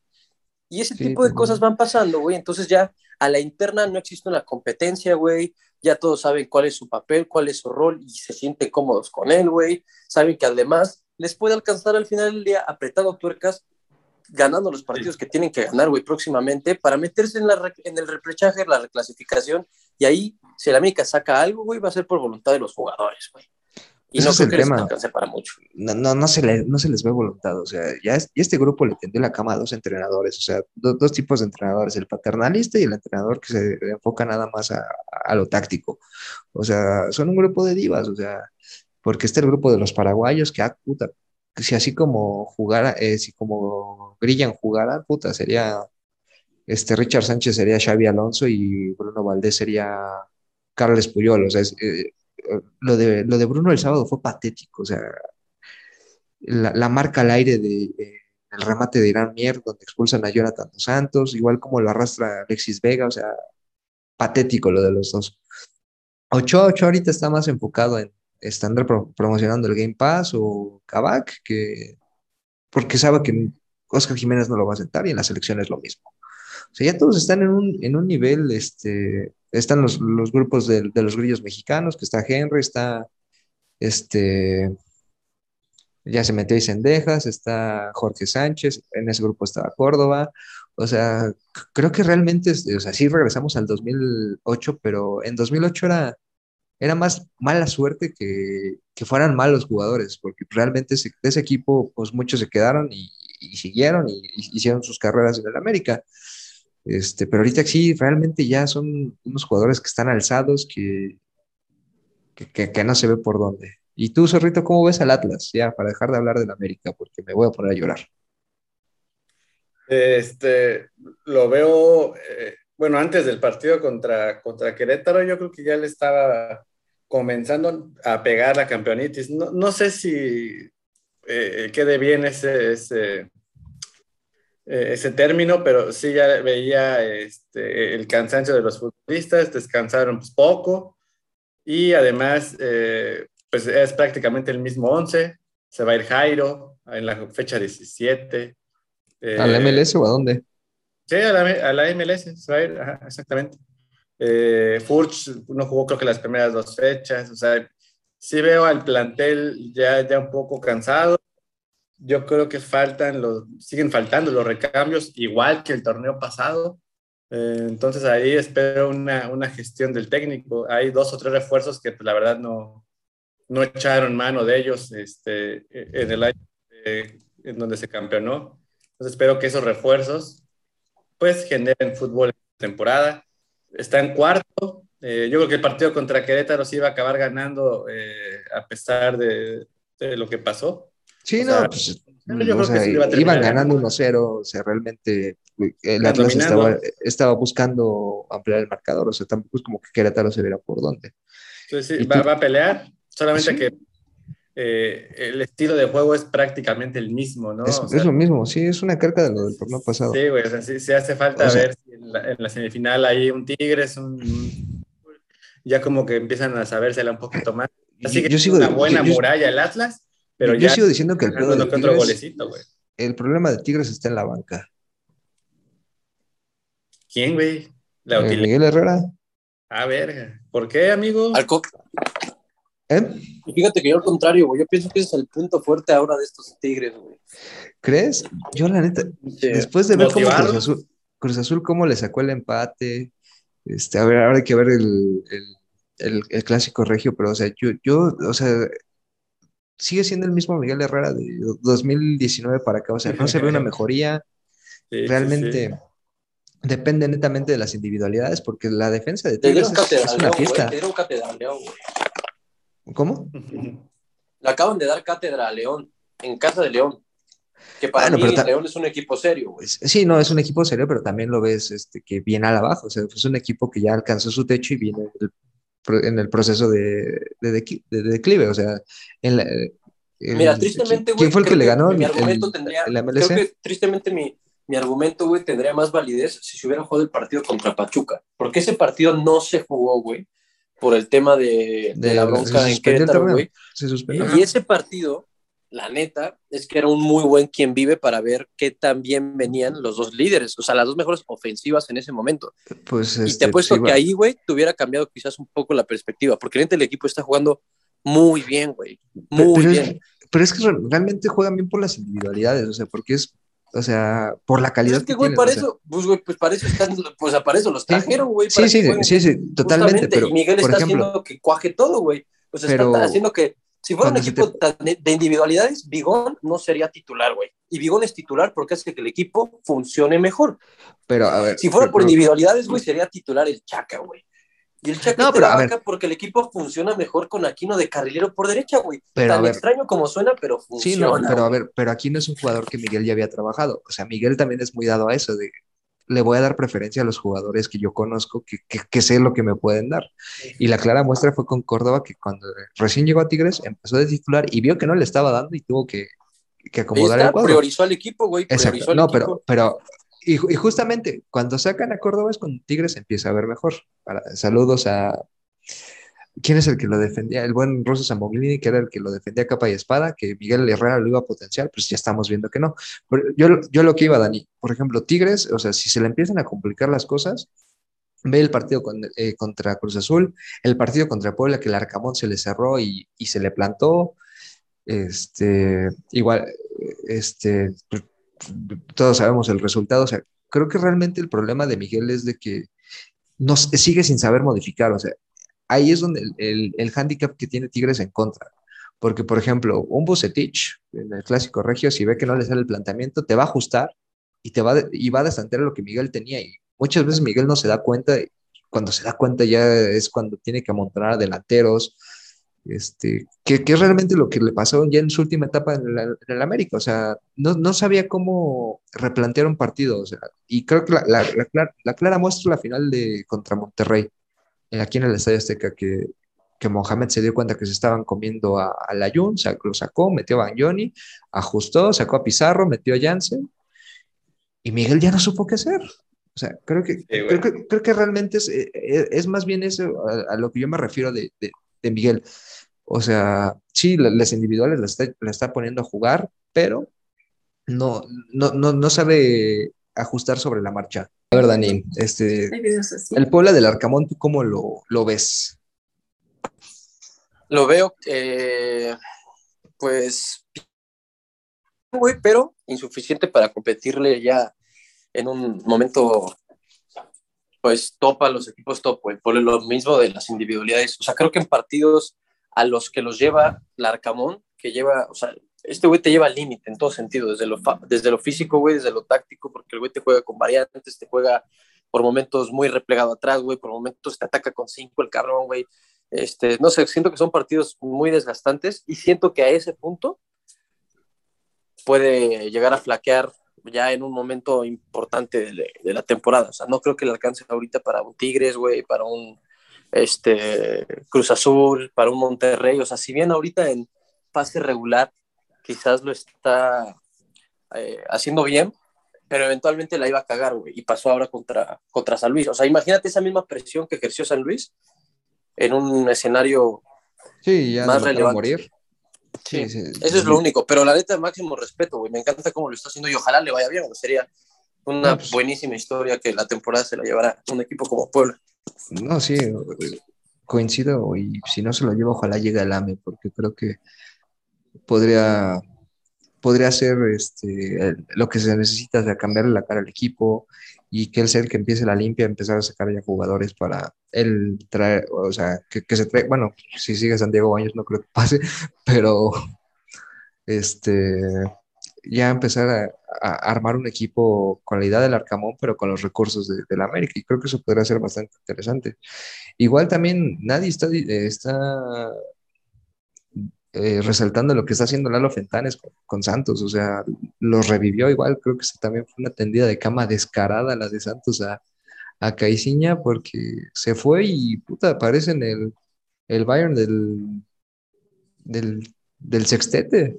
Y ese Sí, tipo de cosas van pasando, güey. Entonces ya a la interna no existe una competencia, güey. Ya todos saben cuál es su papel, cuál es su rol y se sienten cómodos con él, güey. Saben que además les puede alcanzar al final del día apretando tuercas, ganando los partidos que tienen que ganar, güey, próximamente para meterse en, la en el reprechaje, la reclasificación. Y ahí, si el América saca algo, güey, va a ser por voluntad de los jugadores, güey. Y Ese no es creo el que les tema. alcance para mucho. No, no, no, se le- no se les ve voluntad, o sea, ya es- y este grupo le tendió la cama a dos entrenadores, o sea, do- dos tipos de entrenadores, el paternalista y el entrenador que se enfoca nada más a, a lo táctico. O sea, son un grupo de divas, o sea, porque está el grupo de los paraguayos que, ah, puta, si así como jugara, eh, si como Grillan jugara, puta, sería, este, Richard Sánchez sería Xavi Alonso y Bruno Valdés sería Carles Puyol, o sea, eh, eh, lo de, lo de Bruno el sábado fue patético, o sea, la, la marca al aire de, el remate de Irán Mier, donde expulsan a Jonathan Dos Santos, igual como lo arrastra Alexis Vega, o sea, patético lo de los dos. Ochoa, Ochoa ahorita está más enfocado en estar pro- promocionando el Game Pass o Kavak, que porque sabe que Oscar Jiménez no lo va a sentar y en la selección es lo mismo. O sea, ya todos están en un, en un nivel, este, están los, los grupos de, de los grillos mexicanos, que está Henry, está este, ya se metió ahí Cendejas, está Jorge Sánchez, en ese grupo estaba Córdoba. O sea, creo que realmente, o sea, sí regresamos al 2008, pero en 2008 era, era más mala suerte que, que fueran malos jugadores, porque realmente ese- de ese equipo, pues muchos se quedaron y, siguieron y, hicieron sus carreras en el América. Este, pero ahorita sí, realmente ya son unos jugadores que están alzados, que, que, que- que no se ve por dónde. ¿Y tú, Zorrito, cómo ves al Atlas? Ya, para dejar de hablar del América, porque me voy a poner a llorar. Este, lo veo, eh, bueno, antes del partido contra, contra Querétaro, yo creo que ya le estaba comenzando a pegar la campeonitis. No, no sé si eh, quede bien ese, ese, eh, ese término, pero sí ya veía este, el cansancio de los futbolistas, descansaron pues, poco y además eh, pues es prácticamente el mismo 11, se va a ir Jairo en la fecha 17. ¿A la Eh, MLS o a dónde? Sí, a la, a la MLS, se va a ir, ajá, exactamente. Eh, Furch no jugó creo que las primeras dos fechas, o sea, sí veo al plantel ya, ya un poco cansado. Yo creo que faltan los, siguen faltando los recambios, igual que el torneo pasado. Eh, entonces ahí espero una, una gestión del técnico. Hay dos o tres refuerzos que pues, la verdad no, no echaron mano de ellos este, en el año eh, en donde se campeonó. Entonces espero que esos refuerzos pues generen fútbol en temporada. Está en cuarto. Eh, yo creo que el partido contra Querétaro se iba a acabar ganando eh, a pesar de, de, lo que pasó. Sí, o no, sea, pues, yo o sea, iba iban ganando 1-0, o sea, realmente el Atlas estaba, estaba, buscando ampliar el marcador, o sea, tampoco es como que Querétaro se viera por dónde. Entonces, sí, va, va, a pelear, solamente ¿Sí? que eh, el estilo de juego es prácticamente el mismo, ¿no? Es, o sea, es, lo mismo, sí, es una carga de lo del torneo pasado. Sí, güey, o sea, sí, sí hace falta o sea, ver si en la, en la, semifinal hay un Tigres, un, ya como que empiezan a sabérsela un poquito más. Así que yo sigo una de, buena yo, muralla el Atlas, pero yo ya sigo diciendo que el, pedo de Tigres, golecito, el problema de Tigres está en la banca. ¿Quién, güey? La eh, Miguel Herrera. Ah, verga. ¿Por qué, amigo? Al co ¿Eh? Fíjate que yo al contrario, güey. Yo pienso que ese es el punto fuerte ahora de estos Tigres, güey. ¿Crees? Yo, la neta, sí. después de ver cómo Cruz Azul, Cruz Azul, cómo le sacó el empate, este, a ver, ahora hay que ver el, el, el, el clásico regio, pero, o sea, yo, yo, o sea, sigue siendo el mismo Miguel Herrera de 2019 para acá, o sea, no se ve una mejoría. Sí, Realmente. Sí, depende netamente de las individualidades, porque la defensa de Tigres es, es, una fiesta. Wey, era un catedral, güey. ¿Cómo? Le acaban de dar cátedra a León, en casa de León. Que para bueno, mí León es un equipo serio, güey. Sí, no, es un equipo serio, pero también lo ves este, que viene al abajo. O sea, es un equipo que ya alcanzó su techo y viene el, en el proceso de, de, de, de declive. O sea, en la, el, Mira, tristemente, ¿Quién fue el que le ganó? Mi argumento tendría. Creo que tristemente mi, mi argumento, güey, tendría más validez si se hubiera jugado el partido contra Pachuca. Porque ese partido no se jugó, güey por el tema de, de, de la bronca en Querétaro, güey. Y ese partido, la neta, es que era un muy buen quien vive para ver qué tan bien venían los dos líderes, o sea, las dos mejores ofensivas en ese momento. Pues, y te apuesto sí, que ahí, güey, te hubiera cambiado quizás un poco la perspectiva, porque el equipo está jugando muy bien, güey, muy pero, bien. Pero es que realmente juegan bien por las individualidades, o sea, porque es o sea, por la calidad es que, güey, para eso, pues, güey, pues para eso están, pues para eso los trajeron, güey. Sí, sí, sí, sí, sí, totalmente. Pero, y Miguel está ejemplo, haciendo que cuaje todo, güey. O sea, pero, está haciendo que, si fuera un equipo te... de individualidades, Bigón no sería titular, güey. Y Bigón es titular porque hace que el equipo funcione mejor. Pero, a ver. Si fuera pero, por individualidades, güey, sería titular el Chaca, güey. Y el Chaca no, pero, te porque el equipo funciona mejor con Aquino de carrilero por derecha, güey. Tan ver, extraño como suena, pero funciona. Sí, no, pero a ver, pero aquí no es un jugador que Miguel ya había trabajado. O sea, Miguel también es muy dado a eso, de le voy a dar preferencia a los jugadores que yo conozco, que, que, que sé lo que me pueden dar. Y la clara muestra fue con Córdoba, que cuando recién llegó a Tigres, empezó de titular y vio que no le estaba dando y tuvo que, que acomodar está, el cuadro. Priorizó al equipo, güey. Exacto. No, pero, pero y, justamente cuando sacan a Córdoba es cuando Tigres empieza a ver mejor. Saludos a, ¿Quién es el que lo defendía? El buen Rosso Samoglini, que era el que lo defendía capa y espada, que Miguel Herrera lo iba a potenciar, pues ya estamos viendo que no. Pero yo, yo lo que iba, Dani, por ejemplo, Tigres, o sea, si se le empiezan a complicar las cosas, ve el partido eh, contra Cruz Azul, el partido contra Puebla, que el Arcamón se le cerró y, y se le plantó, este, igual, este, todos sabemos el resultado, o sea, creo que realmente el problema de Miguel es de que nos sigue sin saber modificar, o sea, ahí es donde el, el, el hándicap que tiene Tigres en contra. Porque, por ejemplo, un Bucetich en el clásico regio, si ve que no le sale el planteamiento, te va a ajustar y, te va, y va a desantear lo que Miguel tenía. Y muchas veces Miguel no se da cuenta, cuando se da cuenta ya es cuando tiene que amontonar delanteros, este, que, que, es realmente lo que le pasó ya en su última etapa en el, en el América. O sea, no, no, sabía cómo replantear un partido. O sea, y creo que la, la, la, la clara muestra la final de contra Monterrey aquí en el Estadio Azteca que, que Mohamed se dio cuenta que se estaban comiendo a, a Layun, lo sacó, metió a Bagnoni, ajustó, sacó a Pizarro, metió a Jansen, y Miguel ya no supo qué hacer. O sea, creo que, sí, creo, que creo que realmente es, es, es, más bien eso a, a, lo que yo me refiero de, de, de Miguel. O sea, sí, las individuales la está, la está poniendo a jugar, pero no, no, no, no sabe ajustar sobre la marcha. A ver, Dani, este, el Puebla del Arcamón, ¿tú cómo lo, lo ves? Lo veo, eh, pues, muy, pero insuficiente para competirle ya en un momento, pues, top a los equipos top, güey, por lo mismo de las individualidades. O sea, creo que en partidos a los que los lleva Larcamón, que lleva, o sea, este güey te lleva al límite en todo sentido, desde lo, desde lo físico, güey, desde lo táctico, porque el güey te juega con variantes, te juega por momentos muy replegado atrás, güey, por momentos te ataca con cinco el cabrón, güey. Este, no sé, siento que son partidos muy desgastantes y siento que a ese punto puede llegar a flaquear ya en un momento importante de, la temporada. O sea, no creo que le alcance ahorita para un Tigres, güey, para un este, Cruz Azul, para un Monterrey. O sea, si bien ahorita en pase regular quizás lo está eh, haciendo bien, pero eventualmente la iba a cagar, güey, y pasó ahora contra, contra San Luis. O sea, imagínate esa misma presión que ejerció San Luis en un escenario sí, ya más relevante. Morir. Sí, sí, eso es lo único, pero la neta, máximo respeto, güey, me encanta cómo lo está haciendo y ojalá le vaya bien, sería una pues buenísima historia que la temporada se la llevara un equipo como Puebla. No, sí, coincido y si no se lo lleva, ojalá llegue al AME, porque creo que podría, podría ser este, lo que se necesita de cambiarle la cara al equipo y que él sea el que empiece la limpia, empezar a sacar ya jugadores para él traer, o sea, que, se trae, bueno, si sigue Santiago Baños no creo que pase, pero este, ya empezar a, armar un equipo con la idea del Arcamón, pero con los recursos de, la América, y creo que eso podría ser bastante interesante. Igual también nadie está, está eh, resaltando lo que está haciendo Lalo Fentanes con, Santos, o sea, los revivió igual, creo que también fue una tendida de cama descarada la de Santos a, a Caiciña porque se fue y puta, aparece en el, el Bayern del, del, del sextete.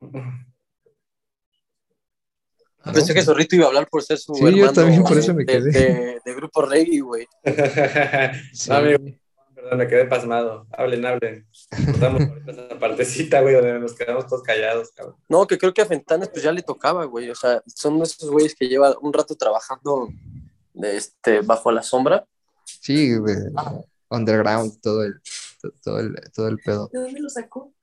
Pensé que Zorrito iba a hablar por ser su sí, yo también por eso me quedé. De, Grupo Reggae, güey. sí. perdón, me quedé pasmado. Hablen, hablen. Cortamos esa partecita, güey, donde nos quedamos todos callados, cabrón. No, que creo que a Fentanes pues ya le tocaba, güey. O sea, son esos güeyes que llevan un rato trabajando este, bajo la sombra. Sí, güey. Underground, todo el, todo el, todo el pedo. ¿De dónde lo sacó?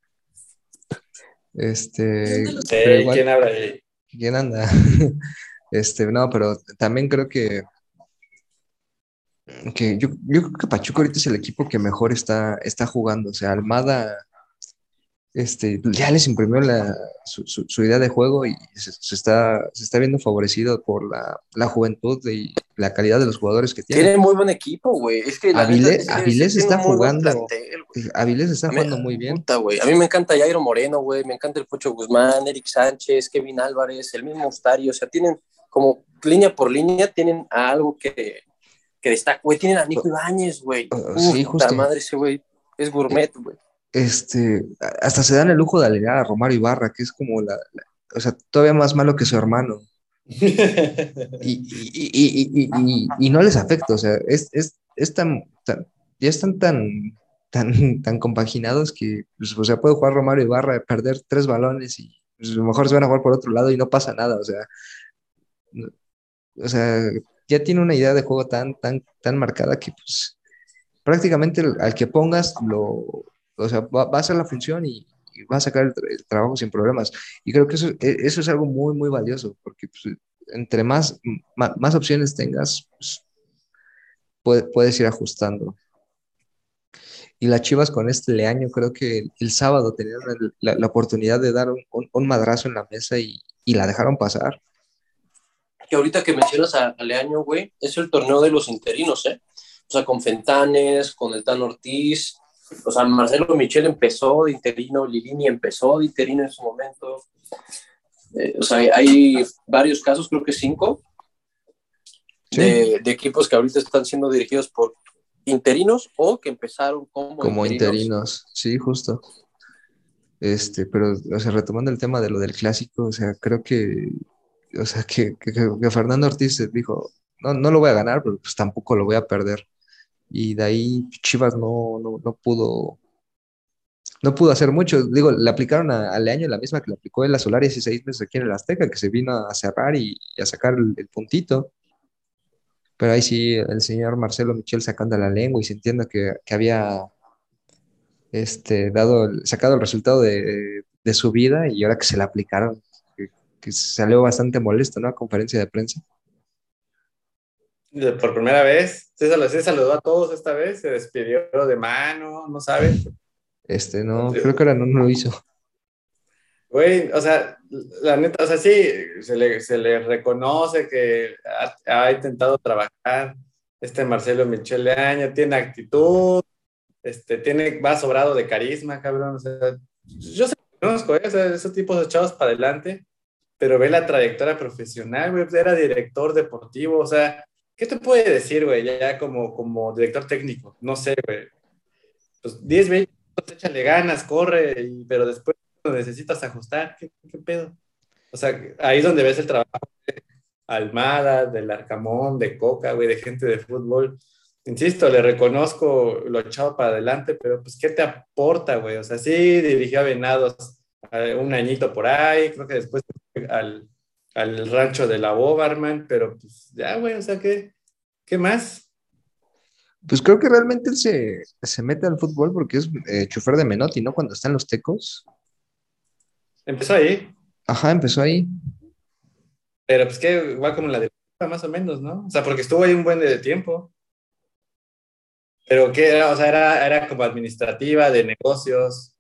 Este. ¿Quién habla ahí? ¿Quién anda? Este, no, pero también creo que, que yo, yo creo que Pachuca ahorita es el equipo que mejor está, está jugando. O sea, Almada este, ya les imprimió la, su, idea de juego y se, está, se está viendo favorecido por la, la, juventud y la calidad de los jugadores que tiene. Tiene muy buen equipo, güey. Es que Avilés, está jugando. Avilés está jugando muy bien. a mí me encanta Jairo Moreno, güey. Me encanta el Pocho Guzmán, Eric Sánchez, Kevin Álvarez, el mismo Ustario. O sea, tienen como línea por línea, tienen algo que, que destaca. Güey, tienen a Nico Ibáñez, güey. Uh, sí, justo. La madre ese güey. Es gourmet, güey este, hasta se dan el lujo de alegar a Romario Ibarra, que es como la, o sea, todavía más malo que su hermano. y, no les afecta, o sea, es, es, tan, ya están tan, tan, tan compaginados que, pues, o sea, puede jugar Romario Ibarra, perder tres balones y pues, a lo mejor se van a jugar por otro lado y no pasa nada, o sea, o sea, ya tiene una idea de juego tan, tan, tan marcada que, pues, prácticamente al que pongas lo, o sea, va, a hacer la función y, va a sacar el, trabajo sin problemas. Y creo que eso, e, eso es algo muy, muy valioso, porque pues, entre más, más, opciones tengas, pues, puedes ir ajustando. Y las Chivas con este Leaño, creo que el, sábado tenían la, la, oportunidad de dar un, un, madrazo en la mesa y, y, la dejaron pasar. Que ahorita que mencionas a, a Leaño, güey, es el torneo de los interinos, ¿eh? O sea, con Fentanes, con el Tan Ortiz, o sea, Marcelo Michel empezó de interino, Lilini empezó de interino en su momento. Eh, o sea, hay varios casos, creo que cinco, de, equipos que ahorita están siendo dirigidos por interinos o que empezaron como, como interinos. Sí, justo. Este, pero, o sea, retomando el tema de lo del clásico, o sea, creo que, o sea, que, que, Fernando Ortiz dijo, no, no lo voy a ganar, pero pues tampoco lo voy a perder y de ahí Chivas no, no, pudo no pudo hacer mucho. Digo, le aplicaron a, a Leaño la misma que le aplicó en la Solar 16 meses aquí en el Azteca, que se vino a cerrar y, a sacar el, puntito. Pero ahí sí, el señor Marcelo Michel sacando la lengua y se entiende que, había este, dado, sacado el resultado de, su vida y ahora que se le aplicaron, que, que salió bastante molesto, ¿no? A conferencia de prensa. Por primera vez. Se saludó a todos esta vez, se despidió de mano, ¿no sabes? Este, no, creo que ahora no, lo hizo. Güey, o sea, la neta, o sea, sí, se le, se le reconoce que ha, ha, intentado trabajar. Este Marcelo Michele Año tiene actitud, este, tiene, va sobrado de carisma, cabrón. O sea, yo sé conozco, ¿eh? o sea, esos tipos echados para adelante, pero ve la trayectoria profesional, güey, era director deportivo, o sea, ¿qué te puede decir, güey, ya como, como director técnico? No sé, güey. Pues 10, 20, échale ganas, corre, pero después necesitas ajustar, ¿qué, ¿qué, pedo? O sea, ahí es donde ves el trabajo de Almada, del Arcamón, de Coca, güey, de gente de fútbol insisto, le reconozco lo echado para adelante, pero pues, ¿qué te aporta, güey? O sea, sí dirigió a Venados un añito por ahí, creo que después al, al rancho de la Bobarman, pero pues ya, güey, o sea, ¿qué, qué más? Pues creo que realmente él se, se mete al fútbol porque es eh, chofer de Menotti, ¿no? Cuando está en los tecos. Empezó ahí. Ajá, empezó ahí. Pero pues que igual como la de más o menos, ¿no? O sea, porque estuvo ahí un buen de tiempo. Pero qué era, o sea, era, era como administrativa, de negocios.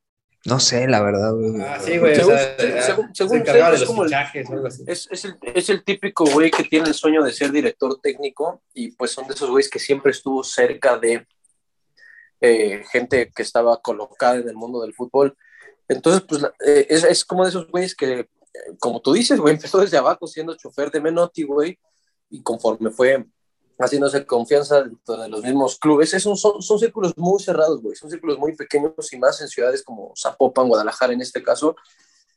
No sé, la verdad. Ah, sí, güey. Según, o sea, según, según se encargaba sé, de es como el- fichajes algo así. Es, es, el, es el típico güey que tiene el sueño de ser director técnico y pues son de esos güeyes que siempre estuvo cerca de eh, gente que estaba colocada en el mundo del fútbol. Entonces, pues la- eh, es, es como de esos güeyes que, eh, como tú dices, güey, empezó desde abajo siendo chofer de Menotti, güey, y conforme fue haciéndose confianza dentro de los mismos clubes, esos son, son círculos muy cerrados, güey, son círculos muy pequeños y más en ciudades como Zapopan, Guadalajara en este caso,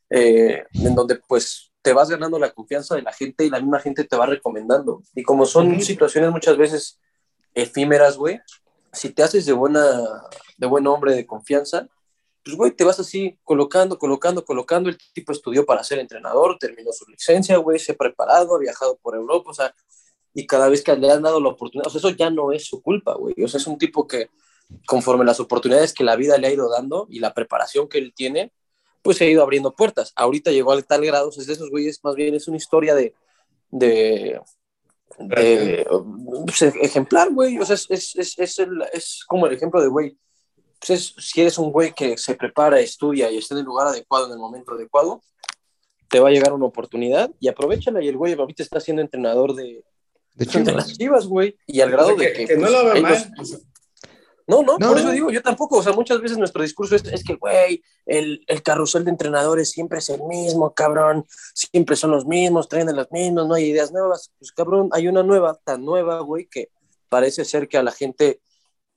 eh, en donde pues te vas ganando la confianza de la gente y la misma gente te va recomendando. Y como son situaciones muchas veces efímeras, güey, si te haces de, buena, de buen hombre de confianza, pues, güey, te vas así colocando, colocando, colocando. El tipo estudió para ser entrenador, terminó su licencia, güey, se ha preparado, ha viajado por Europa, o sea, y cada vez que le han dado la oportunidad, o sea, eso ya no es su culpa, güey. O sea, es un tipo que, conforme las oportunidades que la vida le ha ido dando y la preparación que él tiene, pues se ha ido abriendo puertas. Ahorita llegó al tal grado, o sea, es de esos güeyes, más bien es una historia de, de, de pues, ejemplar, güey. O sea, es, es, es, el- es como el ejemplo de, güey, pues es- si eres un güey que se prepara, estudia y está en el lugar adecuado, en el momento adecuado, te va a llegar una oportunidad y aprovechala. Y el güey ahorita está siendo entrenador de, De de las Chivas. chivas, güey. Y al grado O sea, de que, que. que no pues, lo veo ellos- mal. no, no, No. por eso digo, yo tampoco. O sea, muchas veces nuestro discurso es, es que, güey, el, el carrusel de entrenadores siempre es el mismo, cabrón. Siempre son los mismos, traen a los mismos, no hay ideas nuevas. Pues, cabrón, hay una nueva, tan nueva, güey, que parece ser que a la gente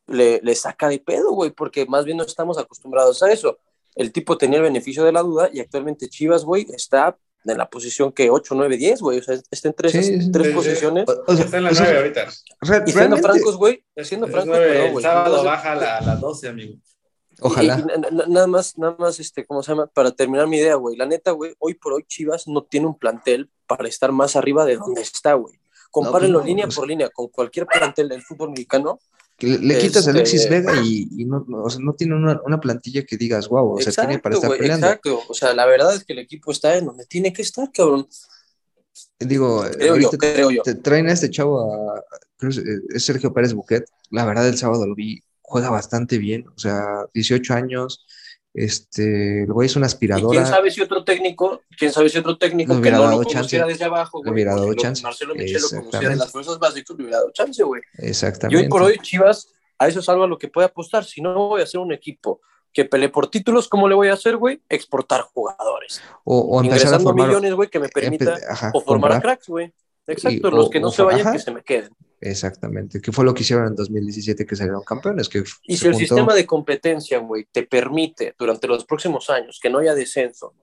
le, le saca de pedo, güey, porque más bien no estamos acostumbrados a eso. El tipo tenía el beneficio de la duda y actualmente Chivas, güey, está en la posición que 8, 9, 10, güey. O sea, está en tres, Sí, tres sí, sí. posiciones. O- o sea, está en la o sea, 9 ahorita. Y siendo francos, güey, siendo francos, el sábado baja a la- a las 12, amigo. ojalá. y- y nada más, nada más, este, ¿cómo se llama? Para terminar mi idea, güey. La neta, güey, hoy por hoy Chivas no tiene un plantel para estar más arriba de donde está, güey. Compárenlo pues no, línea pues- por línea con cualquier plantel del fútbol mexicano. Le, le quitas a Este- Alexis Vega y, y no, no, o sea, no tiene una, una plantilla que digas, wow, o sea, tiene para estar güey, peleando. exacto. O sea, la verdad es que el equipo está en donde tiene que estar, cabrón. Digo, Creo yo, ahorita creo yo. te traen a este chavo, a, creo es- es Sergio Pérez Buquet. La verdad, el sábado lo vi, juega bastante bien, o sea, 18 años, este, el güey es una Y aspiradora. quién sabe si otro técnico, quién sabe si otro técnico que no dado lo conociera chance. desde abajo, güey. hubiera dado chance. Marcelo Michel lo conocía de las fuerzas básicas, le hubiera dado chance, güey. Y Exactamente. hoy por hoy Chivas, a eso es algo a lo que puede apostar. Si no voy a hacer un equipo que pelee por títulos, ¿cómo le voy a hacer, güey? Exportar jugadores. o, o empezar a Ingresando formar. millones, güey, que me permita, ajá, o formar a cracks, güey. Exacto, Y- los o- que no se vayan, ajá. que se me queden. Exactamente, que fue lo que hicieron en 2017 que salieron campeones. Que Y si el juntó- sistema de competencia, güey, te permite durante los próximos años que no haya descenso,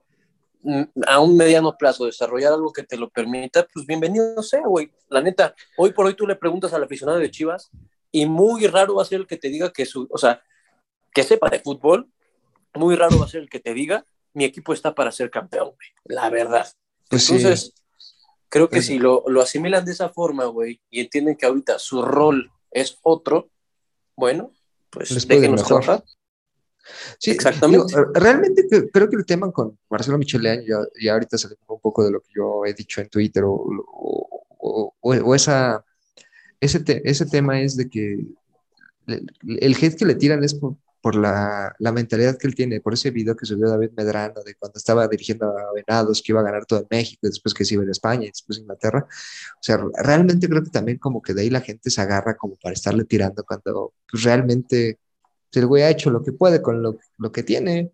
mm, a un mediano plazo desarrollar algo que te lo permita, pues bienvenido sea, güey. La neta, hoy por hoy tú le preguntas al aficionado de Chivas y muy raro va a ser el que te diga que su, o sea, que sepa de fútbol, muy raro va a ser el que te diga mi equipo está para ser campeón, güey. La verdad. Pues sí. Creo que si lo, lo asimilan de esa forma, güey, y entienden que ahorita su rol es otro, bueno, pues Les déjenos trabajar. Sí, Exactamente. digo, realmente creo que el tema con Marcelo Michelean, ya, ya ahorita salió un poco de lo que yo he dicho en Twitter, o, o- o- esa, ese, ese tema es de que el hate que le tiran es por, por la, la, mentalidad que él tiene, por ese video que subió David Medrano de cuando estaba dirigiendo a Venados, que iba a ganar todo en México, después que se iba a España y después Inglaterra. O sea, realmente creo que también como que de ahí la gente se agarra como para estarle tirando cuando pues, realmente el güey ha hecho lo que puede con lo, lo que tiene.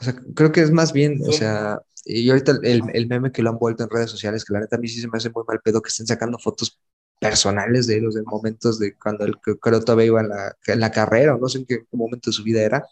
O sea, creo que es más bien, o sea, y ahorita el, el, meme que lo han vuelto en redes sociales, que la neta a mí sí se me hace muy mal pedo que estén sacando fotos personales de los de momentos de cuando él creo todavía iba en la, en la carrera o no sé en qué momento de su vida era.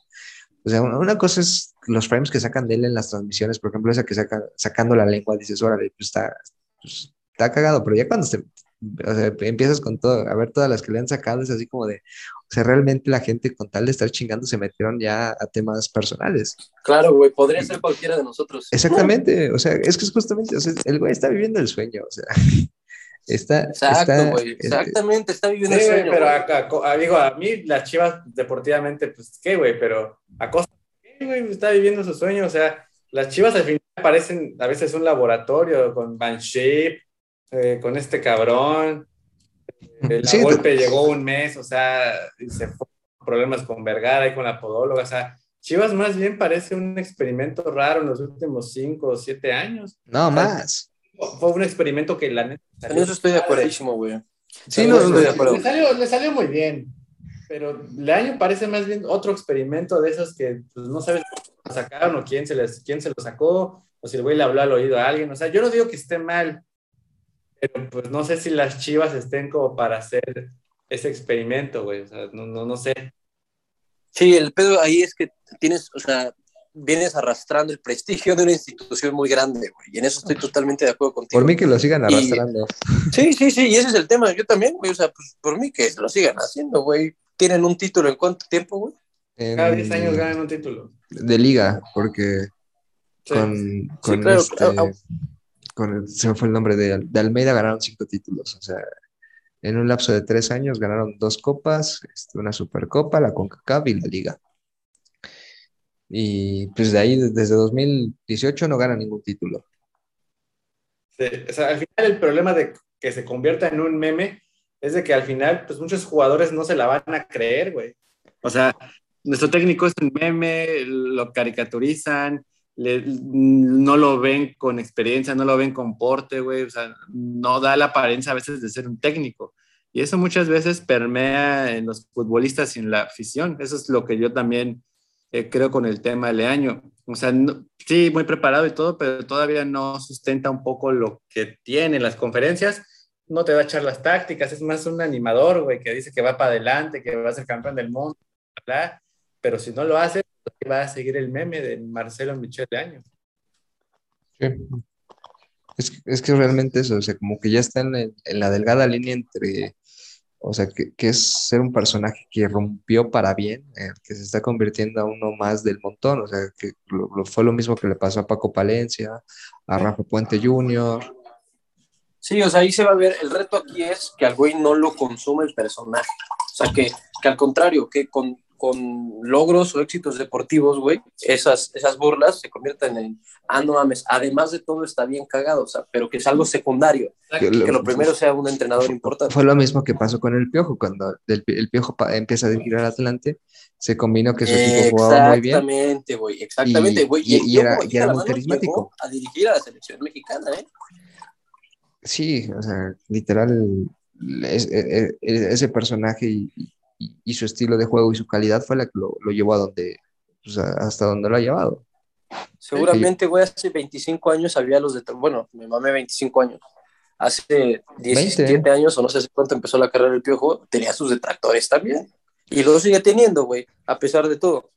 O sea, una, cosa es los frames que sacan de él en las transmisiones, por ejemplo, esa que saca sacando la lengua, dices, órale, pues está, pues está cagado, pero ya cuando se, o sea, empiezas con todo, a ver todas las que le han sacado, es así como de, o sea, realmente la gente con tal de estar chingando se metieron ya a temas personales. Claro, güey, podría ser cualquiera de nosotros. Exactamente, o sea, es que es justamente, o sea, el güey está viviendo el sueño, o sea. Está, Exacto, güey. Exactamente, está viviendo sí, el sueño. pero a, digo, a mí las chivas deportivamente, pues qué, güey, pero a costa, güey, está viviendo su sueño. O sea, las chivas al final parecen a veces un laboratorio con Banship, eh, con este cabrón. El eh, golpe llegó un mes, o sea, y se fue problemas con Vergara y con la podóloga, o sea, Chivas más bien parece un experimento raro en los últimos cinco o siete años. No, más fue un experimento que la neta. En eso estoy de acuerdo, güey. Sí, no, estoy de acuerdo. Le salió, le salió muy bien. Pero el año parece más bien otro experimento de esos que pues, no sabes lo sacaron o quién se, les, quién se lo sacó, o si el güey le habló al oído a alguien. O sea, yo no digo que esté mal, pero pues no sé si las chivas estén como para hacer ese experimento, güey. O sea, no, no, no sé. Sí, el pedo ahí es que tienes, o sea, vienes arrastrando el prestigio de una institución muy grande, güey. Y en eso estoy totalmente de acuerdo contigo. Por mí que lo sigan arrastrando. sí, sí, sí, y ese es el tema. Yo también, güey. O sea, pues por mí que lo sigan haciendo, güey. ¿Tienen un título en cuánto tiempo, güey? Cada 10 años ganan un título. De liga, porque con, con, este, con el, se me fue el nombre de, de Almeida ganaron cinco títulos. O sea, en un lapso de tres años ganaron dos copas, este, una supercopa, la CONCACAF y la liga. Y pues de ahí, desde 2018, no gana ningún título. o sea, al final el problema de que se convierta en un meme es de que al final, pues muchos jugadores no se la van a creer, güey. O sea, nuestro técnico es un meme, lo caricaturizan, no lo ven con experiencia, no lo ven con porte, güey. O sea, no da la apariencia a veces de ser un técnico. Y eso muchas veces permea en los futbolistas y en la afición. Eso es lo que yo también eh, creo, con el tema de Leaño. O sea, sí, muy preparado y todo, pero todavía no sustenta un poco lo que tiene en las conferencias. No te va a echar las tácticas, es más un animador, güey, que dice que va para adelante, que va a ser campeón del mundo, pero si no lo hace, va a seguir el meme de Marcelo Michel Leaño. Sí. Es, es, que realmente eso, o sea, como que ya está en la delgada línea entre o sea, que, es ser un personaje que rompió para bien, eh, que se está convirtiendo a uno más del montón, o sea, que fue lo mismo que le pasó a Paco Palencia, a Rafa Puente Jr. Sí, o sea, ahí se va a ver, el reto aquí es que al güey no lo consume el personaje, o sea, que, que al contrario, que con, con logros o éxitos deportivos, güey, esas, esas burlas se convierten en, ah, no mames, además de todo está bien cagado, o sea, pero que es algo secundario, que, lo primero sea un entrenador importante. Fue lo mismo que pasó con el Piojo, cuando el, Piojo empieza a dirigir al Atlante, se combinó que su equipo jugaba muy bien. Exactamente, güey, exactamente, güey. Y, era, y era muy carismático. A dirigir a la selección mexicana, ¿eh? Sí, o sea, literal, e, e, ese personaje y, y, su estilo de juego y su calidad fue la que lo, llevó a donde, pues, hasta donde lo ha llevado. Seguramente, güey, hace 25 años había los de, bueno, me mamé 25 años. Hace 17 años, o no sé cuánto empezó la carrera del Piojo, tenía sus detractores también. Y lo sigue teniendo, güey, a pesar de todo.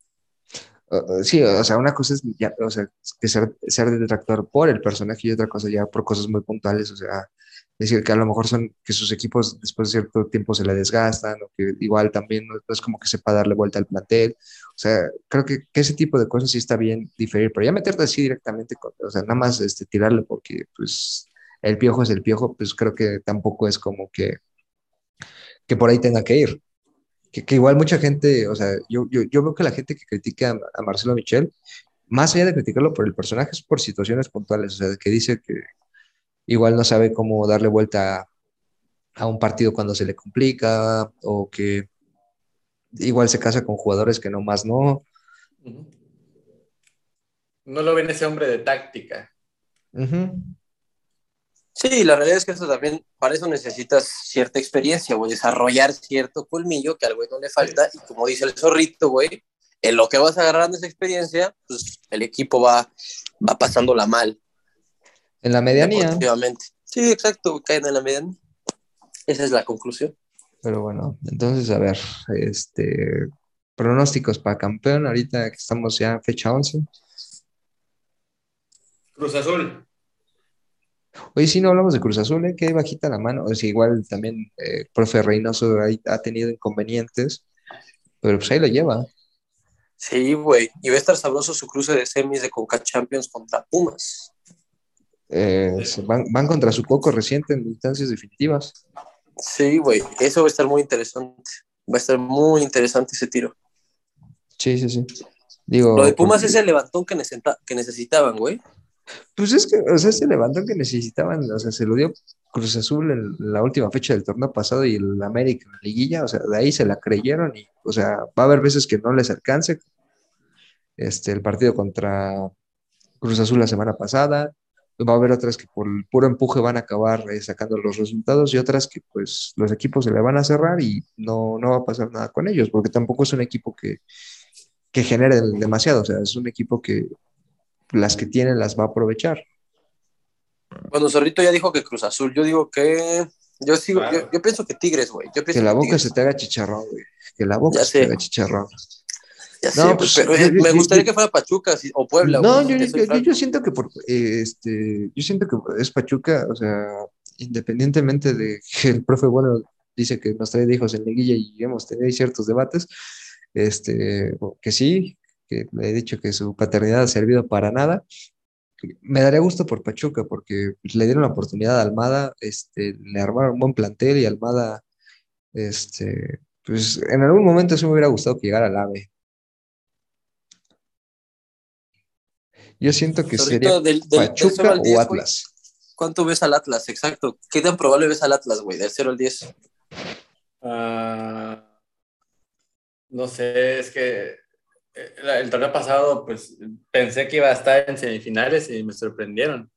sí, o sea, una cosa es ya, o sea, que ser, ser detractor por el personaje y otra cosa ya por cosas muy puntuales, o sea, decir que a lo mejor son que sus equipos después de cierto tiempo se le desgastan o que igual también no, es como que sepa darle vuelta al plantel. O sea, creo que, ese tipo de cosas sí está bien diferir, pero ya meterte así directamente, o sea, nada más este, tirarle porque pues el piojo es el piojo, pues creo que tampoco es como que, que por ahí tenga que ir. Que, que igual mucha gente, o sea, yo, yo, yo, veo que la gente que critica a, Marcelo Michel, más allá de criticarlo por el personaje, es por situaciones puntuales, o sea, que dice que, igual no sabe cómo darle vuelta a un partido cuando se le complica o que igual se casa con jugadores que no más no. No lo ven ese hombre de táctica. Sí, la realidad es que eso también, para eso necesitas cierta experiencia, güey, desarrollar cierto colmillo que al güey no le falta, y como dice el zorrito, güey, en lo que vas agarrando esa experiencia, pues el equipo va, va pasándola mal. En la medianía. Sí, exacto, caen en la medianía. Esa es la conclusión. Pero bueno, entonces, a ver, este, pronósticos para campeón, ahorita que estamos ya en fecha 11. Cruz Azul. Oye, si no hablamos de Cruz Azul, ¿eh? que bajita la mano. O sea, igual también eh, profe Reynoso ha tenido inconvenientes, pero pues ahí lo lleva. Sí, güey. Y va a estar sabroso su cruce de semis de Conca Champions contra Pumas. Eh, van, van, contra su coco reciente en instancias definitivas. Sí, güey, eso va a estar muy interesante. Va a estar muy interesante ese tiro. Sí, sí, sí. Digo, Lo de Pumas es el levantón que, que necesitaban, güey. Pues es que, o sea, ese levantón que necesitaban, o sea, se lo dio Cruz Azul en la última fecha del torneo pasado y el América en la liguilla, o sea, de ahí se la creyeron y, o sea, va a haber veces que no les alcance. Este, el partido contra Cruz Azul la semana pasada, va a haber otras que por el puro empuje van a acabar eh, sacando los resultados y otras que pues los equipos se le van a cerrar y no, no va a pasar nada con ellos, porque tampoco es un equipo que, que genere demasiado, o sea, es un equipo que las que tienen las va a aprovechar. Bueno, Zorrito ya dijo que Cruz Azul, yo digo que yo sigo, yo, pienso que Tigres, güey. Que la boca se te haga chicharrón, güey. Que la boca se te haga chicharrón no, pues, pero eh, me gustaría que fuera Pachuca o Puebla. No, yo, yo, siento que por, este, yo siento que es Pachuca, o sea, independientemente de que el profe bueno dice que nos trae hijos en liguilla y hemos tenido ciertos debates, este, que sí, que le he dicho que su paternidad ha servido para nada. Me daría gusto por Pachuca porque le dieron la oportunidad a Almada, este, le armaron un buen plantel y Almada, este, pues en algún momento sí me hubiera gustado que llegara al AVE, Yo siento que sería Pachuca o Atlas. ¿Cuánto ves al Atlas? Exacto. ¿Qué tan probable ves al Atlas, güey? Del 0 al 10. Ah, no sé, es que eh, el torneo pasado, pues pensé que iba a estar en semifinales y me sorprendieron.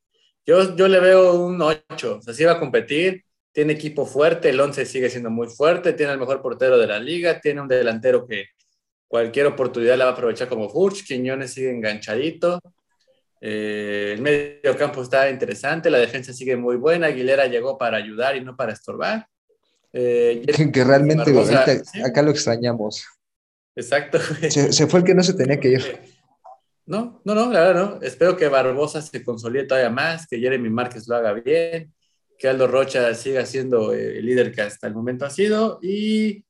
Yo, yo le veo un 8, o sea, sí va a competir, tiene equipo fuerte, el 11 sigue siendo muy fuerte, tiene el mejor portero de la liga, tiene un delantero que cualquier oportunidad la va a aprovechar como Furch, Quiñones sigue enganchadito, eh, el medio campo está interesante, la defensa sigue muy buena. Aguilera llegó para ayudar y no para estorbar. Eh, que realmente acá lo extrañamos. Exacto. Se, fue el que no se tenía que ir. Eh, no, no, no, la verdad no. Espero que Barbosa se consolide todavía más, que Jeremy Márquez lo haga bien, que Aldo Rocha siga siendo el líder que hasta el momento ha sido y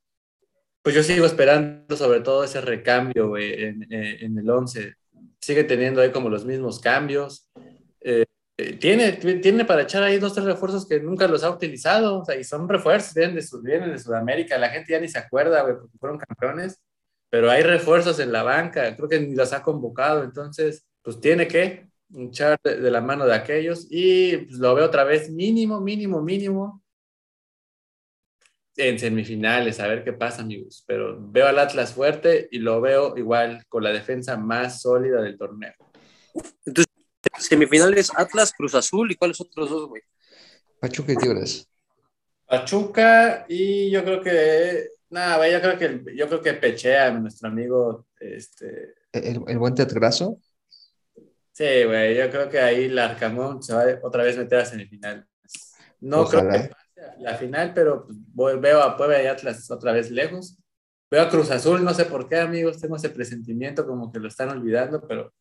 pues yo sigo esperando sobre todo ese recambio en, en, el 11 sigue teniendo ahí como los mismos cambios. Eh, eh, tiene, tiene para echar ahí dos, tres refuerzos que nunca los ha utilizado, o sea, y son refuerzos, vienen de, Sudamérica, la gente ya ni se acuerda, güey, porque fueron campeones, pero hay refuerzos en la banca, creo que ni los ha convocado, entonces, pues tiene que echar de, la mano de aquellos y pues, lo veo otra vez mínimo, mínimo, mínimo en semifinales, a ver qué pasa, amigos. Pero veo al Atlas fuerte y lo veo igual con la defensa más sólida del torneo. Entonces, semifinales Atlas, Cruz Azul y cuáles otros dos, güey. Pachuca y Tigres. Pachuca y yo creo que nada, yo creo que yo creo que Pechea, nuestro amigo, este. ¿El, el buen teatrazo? Sí, güey, yo creo que ahí el Arcamón se va otra vez a meter a semifinales. No creo que la final, pero veo a Puebla y Atlas otra vez lejos. Veo a Cruz Azul, no sé por qué, amigos, tengo ese presentimiento como que lo están olvidando, pero...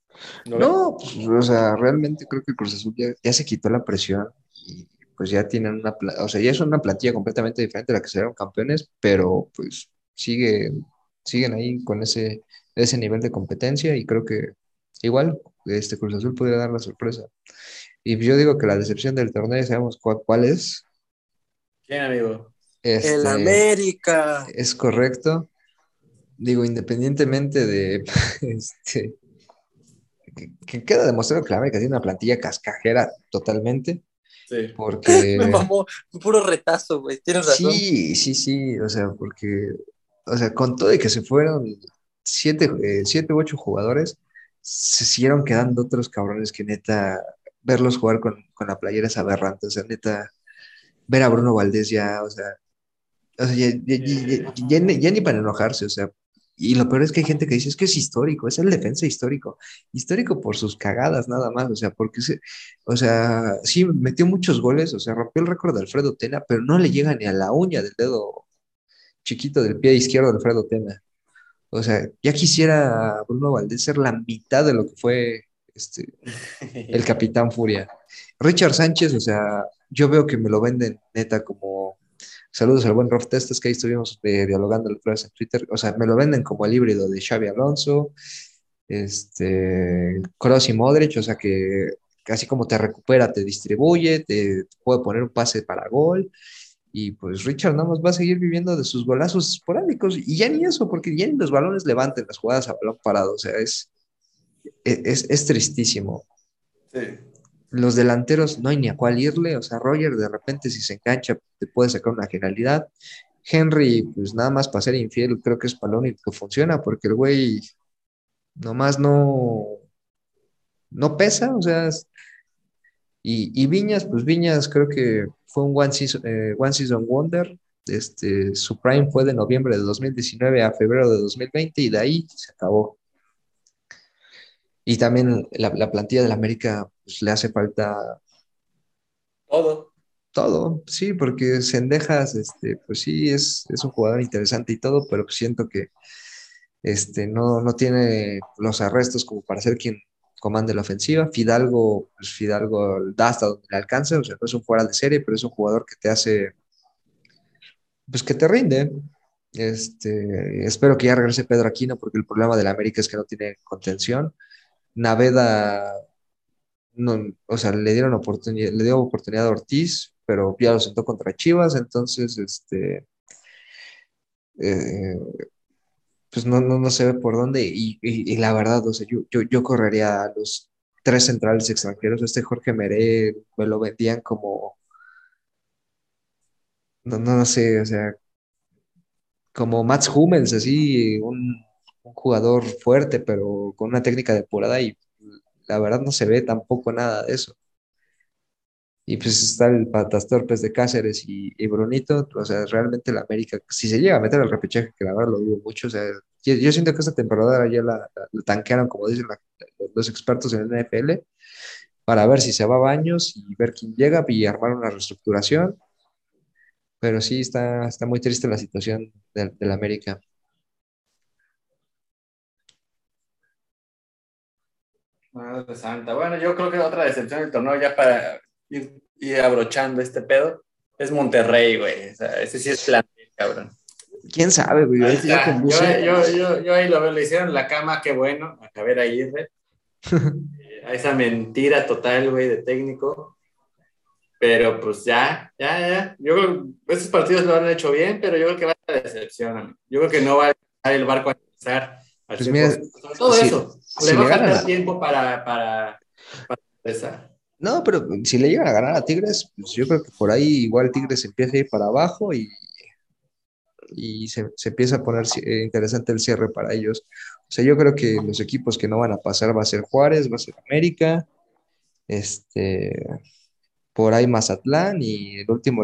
No, pues, o sea, realmente creo que Cruz Azul ya, se quitó la presión y pues ya tienen una, o sea, ya es una plantilla completamente diferente a la que se campeones, pero pues sigue, siguen ahí con ese, ese nivel de competencia y creo que igual este Cruz Azul podría dar la sorpresa. Y yo digo que la decepción del torneo, sabemos cuál es, ¿Quién, amigo? Este, el América. Es correcto. Digo, independientemente de este, que, queda demostrado que la América tiene una plantilla cascajera totalmente. Sí. Porque... Me mamó, puro retazo, güey. Tienes razón. Sí, sí, sí, o sea, porque, o sea, con todo y que se fueron siete, eh, siete u ocho jugadores, se siguieron quedando otros cabrones que neta, verlos jugar con, con la playera es aberrante, o sea, neta, ver a Bruno Valdés ya, o sea, o sea, ya, ya- ya- ya ni- ya ni para enojarse, o sea, y lo peor es que hay gente que dice, es que es histórico, es el defensa histórico, histórico por sus cagadas nada más, o sea, porque, se, o sea, sí, metió muchos goles, o sea, rompió el récord de Alfredo Tena, pero no le llega ni a la uña del dedo chiquito del pie izquierdo de Alfredo Tena. O sea, ya quisiera Bruno Valdés ser la mitad de lo que fue este, el Capitán Furia. Richard Sánchez, o sea, yo veo que me lo venden neta como. Saludos al buen Rolf Testes, que ahí estuvimos eh, dialogando el en Twitter. O sea, me lo venden como el híbrido de Xavi Alonso, este, Kroos y Modric, o sea que casi como te recupera, te distribuye, te puede poner un pase para gol. Y pues Richard nada más va a seguir viviendo de sus golazos esporádicos. Y ya ni eso, porque ya ni los balones levanten las jugadas a balón parado. O sea, es, es, es tristísimo Sí. Los delanteros no hay ni a cuál irle, o sea, Roger de repente si se engancha te puede sacar una genialidad. Henry, pues nada más para ser infiel, creo que es para lo único que funciona, porque el güey nomás no, no pesa, o sea, y, y Viñas, pues Viñas creo que fue un One Season, eh, one season Wonder, este, su prime fue de noviembre de 2019 a febrero de 2020 y de ahí se acabó. Y también la, la plantilla del América pues, le hace falta Todo. todo, sí, porque Sendejas, este, pues sí, es, es un jugador interesante y todo, pero siento que este, no, no tiene los arrestos como para ser quien comande la ofensiva. Fidalgo, pues Fidalgo da hasta donde le alcanza, o sea, no es un fuera de serie, pero es un jugador que te hace, pues que te rinde. Este, espero que ya regrese Pedro Aquino, porque el problema del América es que no tiene contención. Naveda, no, o sea, le dieron oportunidad, le dio oportunidad a Ortiz, pero ya lo sentó contra Chivas, entonces, este, eh, pues no, no, no se ve por dónde, y, y- y la verdad, o sea, yo, yo, yo correría a los tres centrales extranjeros, este Jorge Meré, me lo vendían como, no, no, no sé, o sea, como Mats Hummels, así, un, un jugador fuerte, pero con una técnica depurada, y la verdad no se ve tampoco nada de eso. Y pues está el Patas Torpes de Cáceres y, y Brunito, o sea, realmente la América, si se llega a meter al repechaje, que la verdad lo dudo mucho, o sea, yo, yo siento que esta temporada ya la, la- la tanquearon, como dicen la- los expertos en el NFL, para ver si se va a baños y ver quién llega y armar una reestructuración. Pero sí está, está muy triste la situación del, del América. Madre santa. Bueno, yo creo que otra decepción del torneo, ya para ir, ir abrochando este pedo, es Monterrey, güey. O sea, ese sí es plantel, cabrón. ¿Quién sabe, güey? Ahí con Yo, Bucet- yo, yo, yo ahí lo veo, le hicieron la cama, qué bueno, a Javier Aguirre. Eh, a esa mentira total, güey, de técnico. Pero pues ya, ya, ya. Yo creo que esos partidos lo han hecho bien, pero yo creo que va a amigo. Yo creo que no va a dejar el barco a empezar. Pues mira, 100%. Sobre todo eso. Si le va le a ganan faltar a- tiempo para, para, para empezar. No, pero si le llegan a ganar a Tigres, pues yo creo que por ahí igual Tigres empieza a ir para abajo y, y se, se empieza a poner eh, interesante el cierre para ellos. O sea, yo creo que los equipos que no van a pasar va a ser Juárez, va a ser América, este, por ahí Mazatlán y el último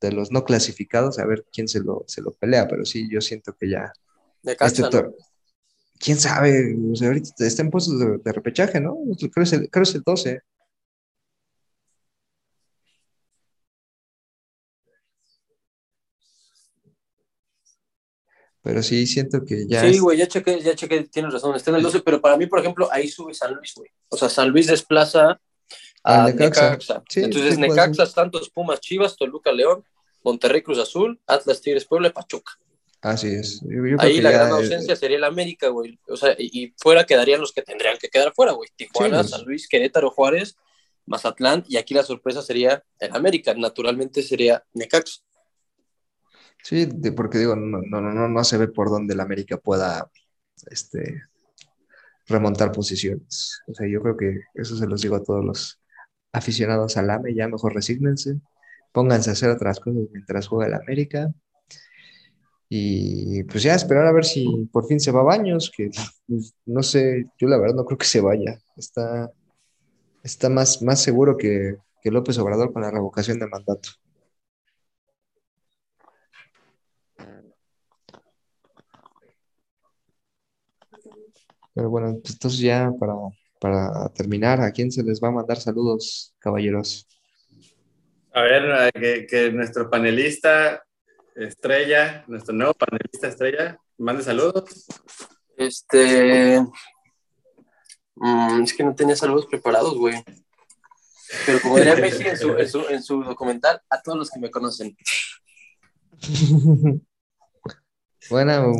de los no clasificados, a ver quién se lo, se lo pelea, pero sí, yo siento que ya De este quién sabe, o sea, ahorita está en puestos de, de repechaje, ¿no? Creo que es el, creo que es el 12. Pero sí siento que ya Sí, es- güey, ya chequé, ya chequé, tienes razón, está en el 12, pero para mí, por ejemplo, ahí sube San Luis, güey. O sea, San Luis desplaza a Necaxa. Necaxa. Sí, Entonces, sí, Necaxa. Santos, Pumas, Chivas, Toluca, León, Monterrey, Cruz Azul, Atlas, Tigres, Puebla y Pachuca. Así es. Yo, yo creo Ahí la gran ausencia sería el América, güey. O sea, y, fuera quedarían los que tendrían que quedar fuera, güey. Tijuana, Sí, pues. San Luis, Querétaro, Juárez, Mazatlán, y aquí la sorpresa sería el América. Naturalmente sería Necaxa. Sí, porque digo, no, no, no, no, no se ve por dónde el América pueda este, remontar posiciones. O sea, yo creo que eso se los digo a todos los, aficionados al AME, ya mejor resígnense, pónganse a hacer otras cosas mientras juega el América. Y pues ya esperar a ver si por fin se va a Baños, que pues, no sé, yo la verdad no creo que se vaya. Está, está más, más seguro que, que López Obrador con la revocación de mandato. Pero bueno, pues, entonces ya para, para terminar, ¿a quién se les va a mandar saludos, caballeros? A ver, que, que nuestro panelista estrella, nuestro nuevo panelista estrella, mande saludos. Este. mm, es que no tenía saludos preparados, güey. Pero como diría Messi en su, en, su, en su documental, a todos los que me conocen. Bueno,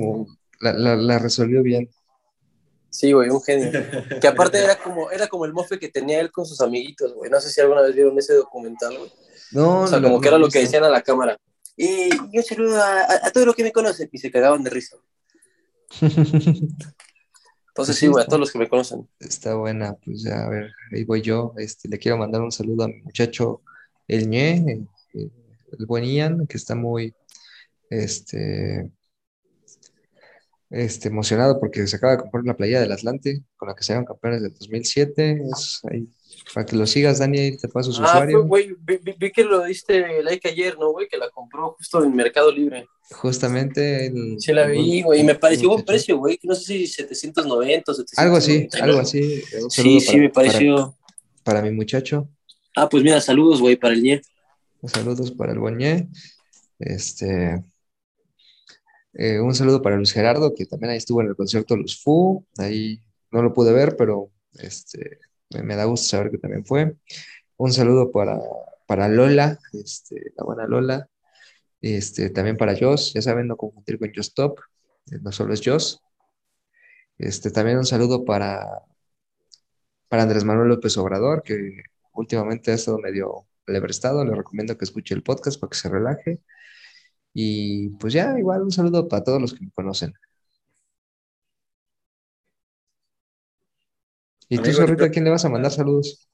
la, la- la resolvió bien. Sí, güey, un genio. Que aparte era como, era como el mofe que tenía él con sus amiguitos, güey. No sé si alguna vez vieron ese documental, güey. No, O sea, no, como que no era lo que decían a la cámara. Y yo saludo a, a, a todos los que me conocen. Y se cagaban de risa. Entonces sí, güey, a todos los que me conocen. Está buena, pues ya, a ver, ahí voy yo. Este, le quiero mandar un saludo a mi muchacho El Ñe, eh, eh, el buen Ian, que está muy este, este, emocionado porque se acaba de comprar una playa del Atlante con la que se campeones del 2007. Es ahí, para que lo sigas, Dani, te paso su Ah, usuario. güey, vi, que lo diste like ayer, ¿no, güey? Que la compró justo en Mercado Libre. Justamente. el- Sí la vi, güey, y me pareció buen precio, güey. No sé si 790 o 799. Algo así, algo así. Un Sí, sí, para- me pareció. para, para mi muchacho. Ah, pues mira, saludos, güey, para el ñe. Saludos para el Boñé. Este, eh, un saludo para Luis Gerardo, que también ahí estuvo en el concierto de Los Fu. Ahí no lo pude ver, pero este, me, da gusto saber que también fue. Un saludo para, para Lola, este, la buena Lola. Este, también para Joss, ya saben, no confundir con Just Top, eh, no solo es Joss. Este, también un saludo para, para Andrés Manuel López Obrador, que últimamente ha estado medio lebrestado. Le recomiendo que escuche el podcast para que se relaje. Y pues ya, igual un saludo para todos los que me conocen. ¿Y tú, Amigo, Zorrito, yo- a quién le vas a mandar saludos?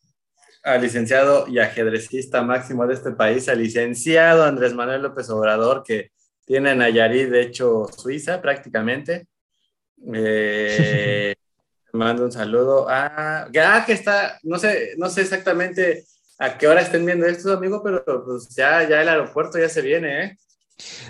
Al licenciado y ajedrecista máximo de este país, al licenciado Andrés Manuel López Obrador, que tiene a Nayarit, de hecho, Suiza prácticamente. Eh, mando un saludo a. que- Ah, que está, no sé, no sé exactamente a qué hora estén viendo esto, amigo, pero pues ya, ya el aeropuerto ya se viene, ¿eh?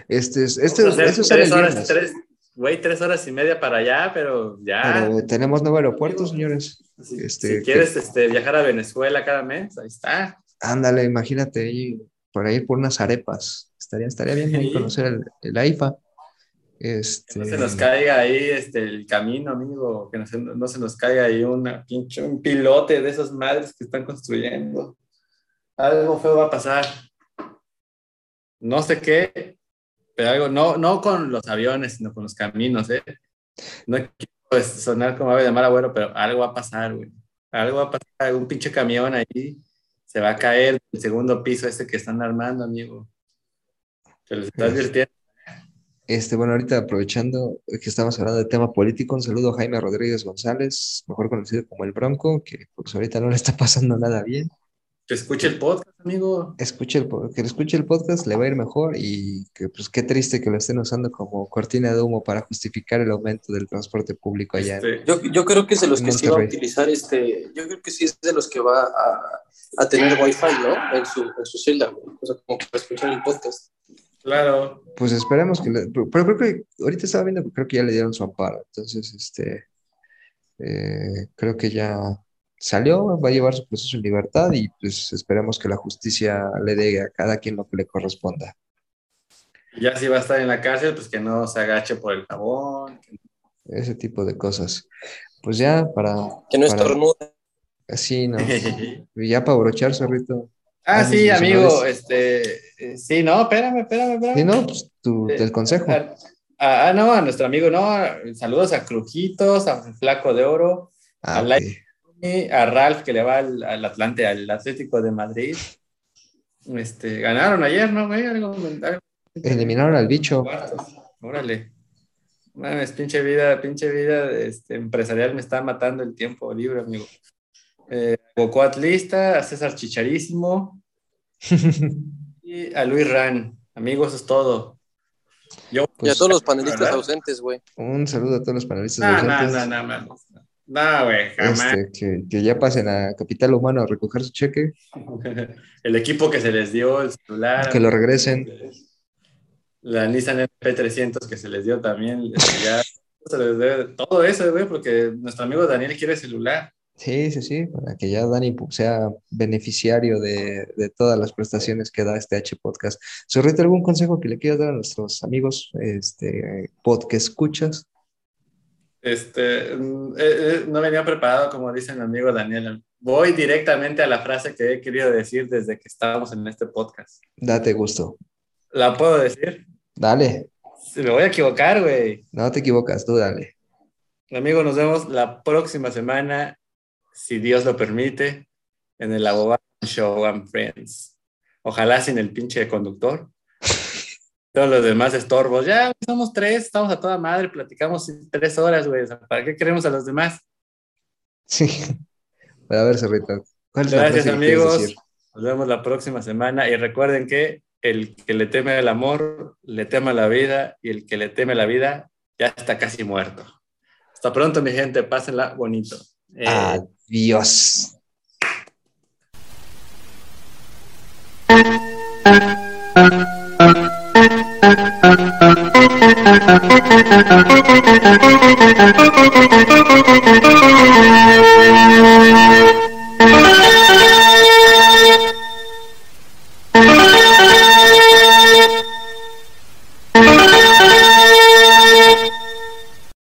Este, es- este, eso sale tres horas, tres, güey, tres horas y media para allá, pero ya. pero tenemos nuevo aeropuerto, señores. Si, este, si quieres este, viajar a Venezuela cada mes, ahí está. Ándale, imagínate ahí, por ahí por unas arepas. Estaría, estaría bien ahí conocer el, el AIFA. Que Este, no se nos caiga ahí este, el camino, amigo, que no se, no se nos caiga ahí una pinche, un pilote de esas madres que están construyendo. Algo feo va a pasar. No sé qué, pero algo, no, no con los aviones, sino con los caminos, ¿eh? No quiero pues, sonar como ave de mal agüero, pero algo va a pasar, güey. Algo va a pasar, un pinche camión ahí se va a caer del segundo piso ese que están armando, amigo. Se les está Es- advirtiendo. Este, bueno, ahorita aprovechando que estamos hablando de tema político, un saludo a Jaime Rodríguez González, mejor conocido como el Bronco, que pues ahorita no le está pasando nada bien. Que escuche el podcast, amigo. Escuche el, que escuche el podcast, le va a ir mejor y que pues qué triste que lo estén usando como cortina de humo para justificar el aumento del transporte público allá. Este, Yo, yo creo que es de los que sí va a utilizar este. Yo creo que sí es de los que va a, a tener wifi, ¿no? En su, en su celda, güey. O sea, como para escuchar el podcast. claro. Pues esperemos que, le- pero pero creo que ahorita estaba viendo que creo que ya le dieron su amparo, entonces este, eh, creo que ya salió, va a llevar su proceso en libertad y pues esperemos que la justicia le dé a cada quien lo que le corresponda. Ya si va a estar en la cárcel, pues que no se agache por el jabón. ese tipo de cosas. Pues ya para, Que no para- estornuda. así, ¿no? Y ya para brochar, zorrito. ah, Ah, sí, amigo, este, eh, sí, no, espérame, espérame, espérame. Sí, no, pues tu, el consejo. Ah, ah, no, a nuestro amigo, no, saludos a Crujitos, a Flaco de Oro, Ah, al ok. A Ralph que le va al, al Atlante, al Atlético de Madrid. Este, ganaron ayer, ¿no, güey? Algo, algo- Eliminaron al bicho. Órale. Mames, pinche vida, pinche vida este, empresarial me está matando el tiempo libre, amigo. eh, a Goku Atlista, a César Chicharísimo y a Luis Ran. Amigos, eso es todo. Yo, y a Pues, todos los panelistas ¿verdad? ausentes, güey. Un saludo a todos los panelistas. no, no, ausentes. no, no, no, no, güey, jamás. Este, que, que ya pasen a Capital Humano a recoger su cheque, El equipo que se les dio, el celular. que lo regresen. La Nissan MP300 que se les dio también. ya se les debe todo eso, güey, porque nuestro amigo Daniel quiere celular. Sí, sí, sí, para que ya Dani sea beneficiario de, de todas las prestaciones que da este H Podcast. Zorrito, ¿algún consejo que le quieras dar a nuestros amigos este, podcast escuchas? Este, mm, eh, eh, no venía preparado, como dice mi amigo Daniel. Voy directamente a la frase que he querido decir desde que estábamos en este podcast. Date gusto. ¿La puedo decir? Dale, me voy a equivocar, güey. no te equivocas, tú dale. Amigo, nos vemos la próxima semana, si Dios lo permite, en el Abobar Show and Friends. Ojalá sin el pinche conductor. Todos los demás estorbos. Ya somos tres, estamos a toda madre, platicamos tres horas, güey. ¿Para qué queremos a los demás? Sí. Pero a ver, Zorrito, ¿cuál es la Gracias, amigos. Nos vemos la próxima semana y recuerden que el que le teme al amor, le teme a la vida y el que le teme a la vida ya está casi muerto. Hasta pronto, mi gente. Pásenla bonito. Eh, Adiós.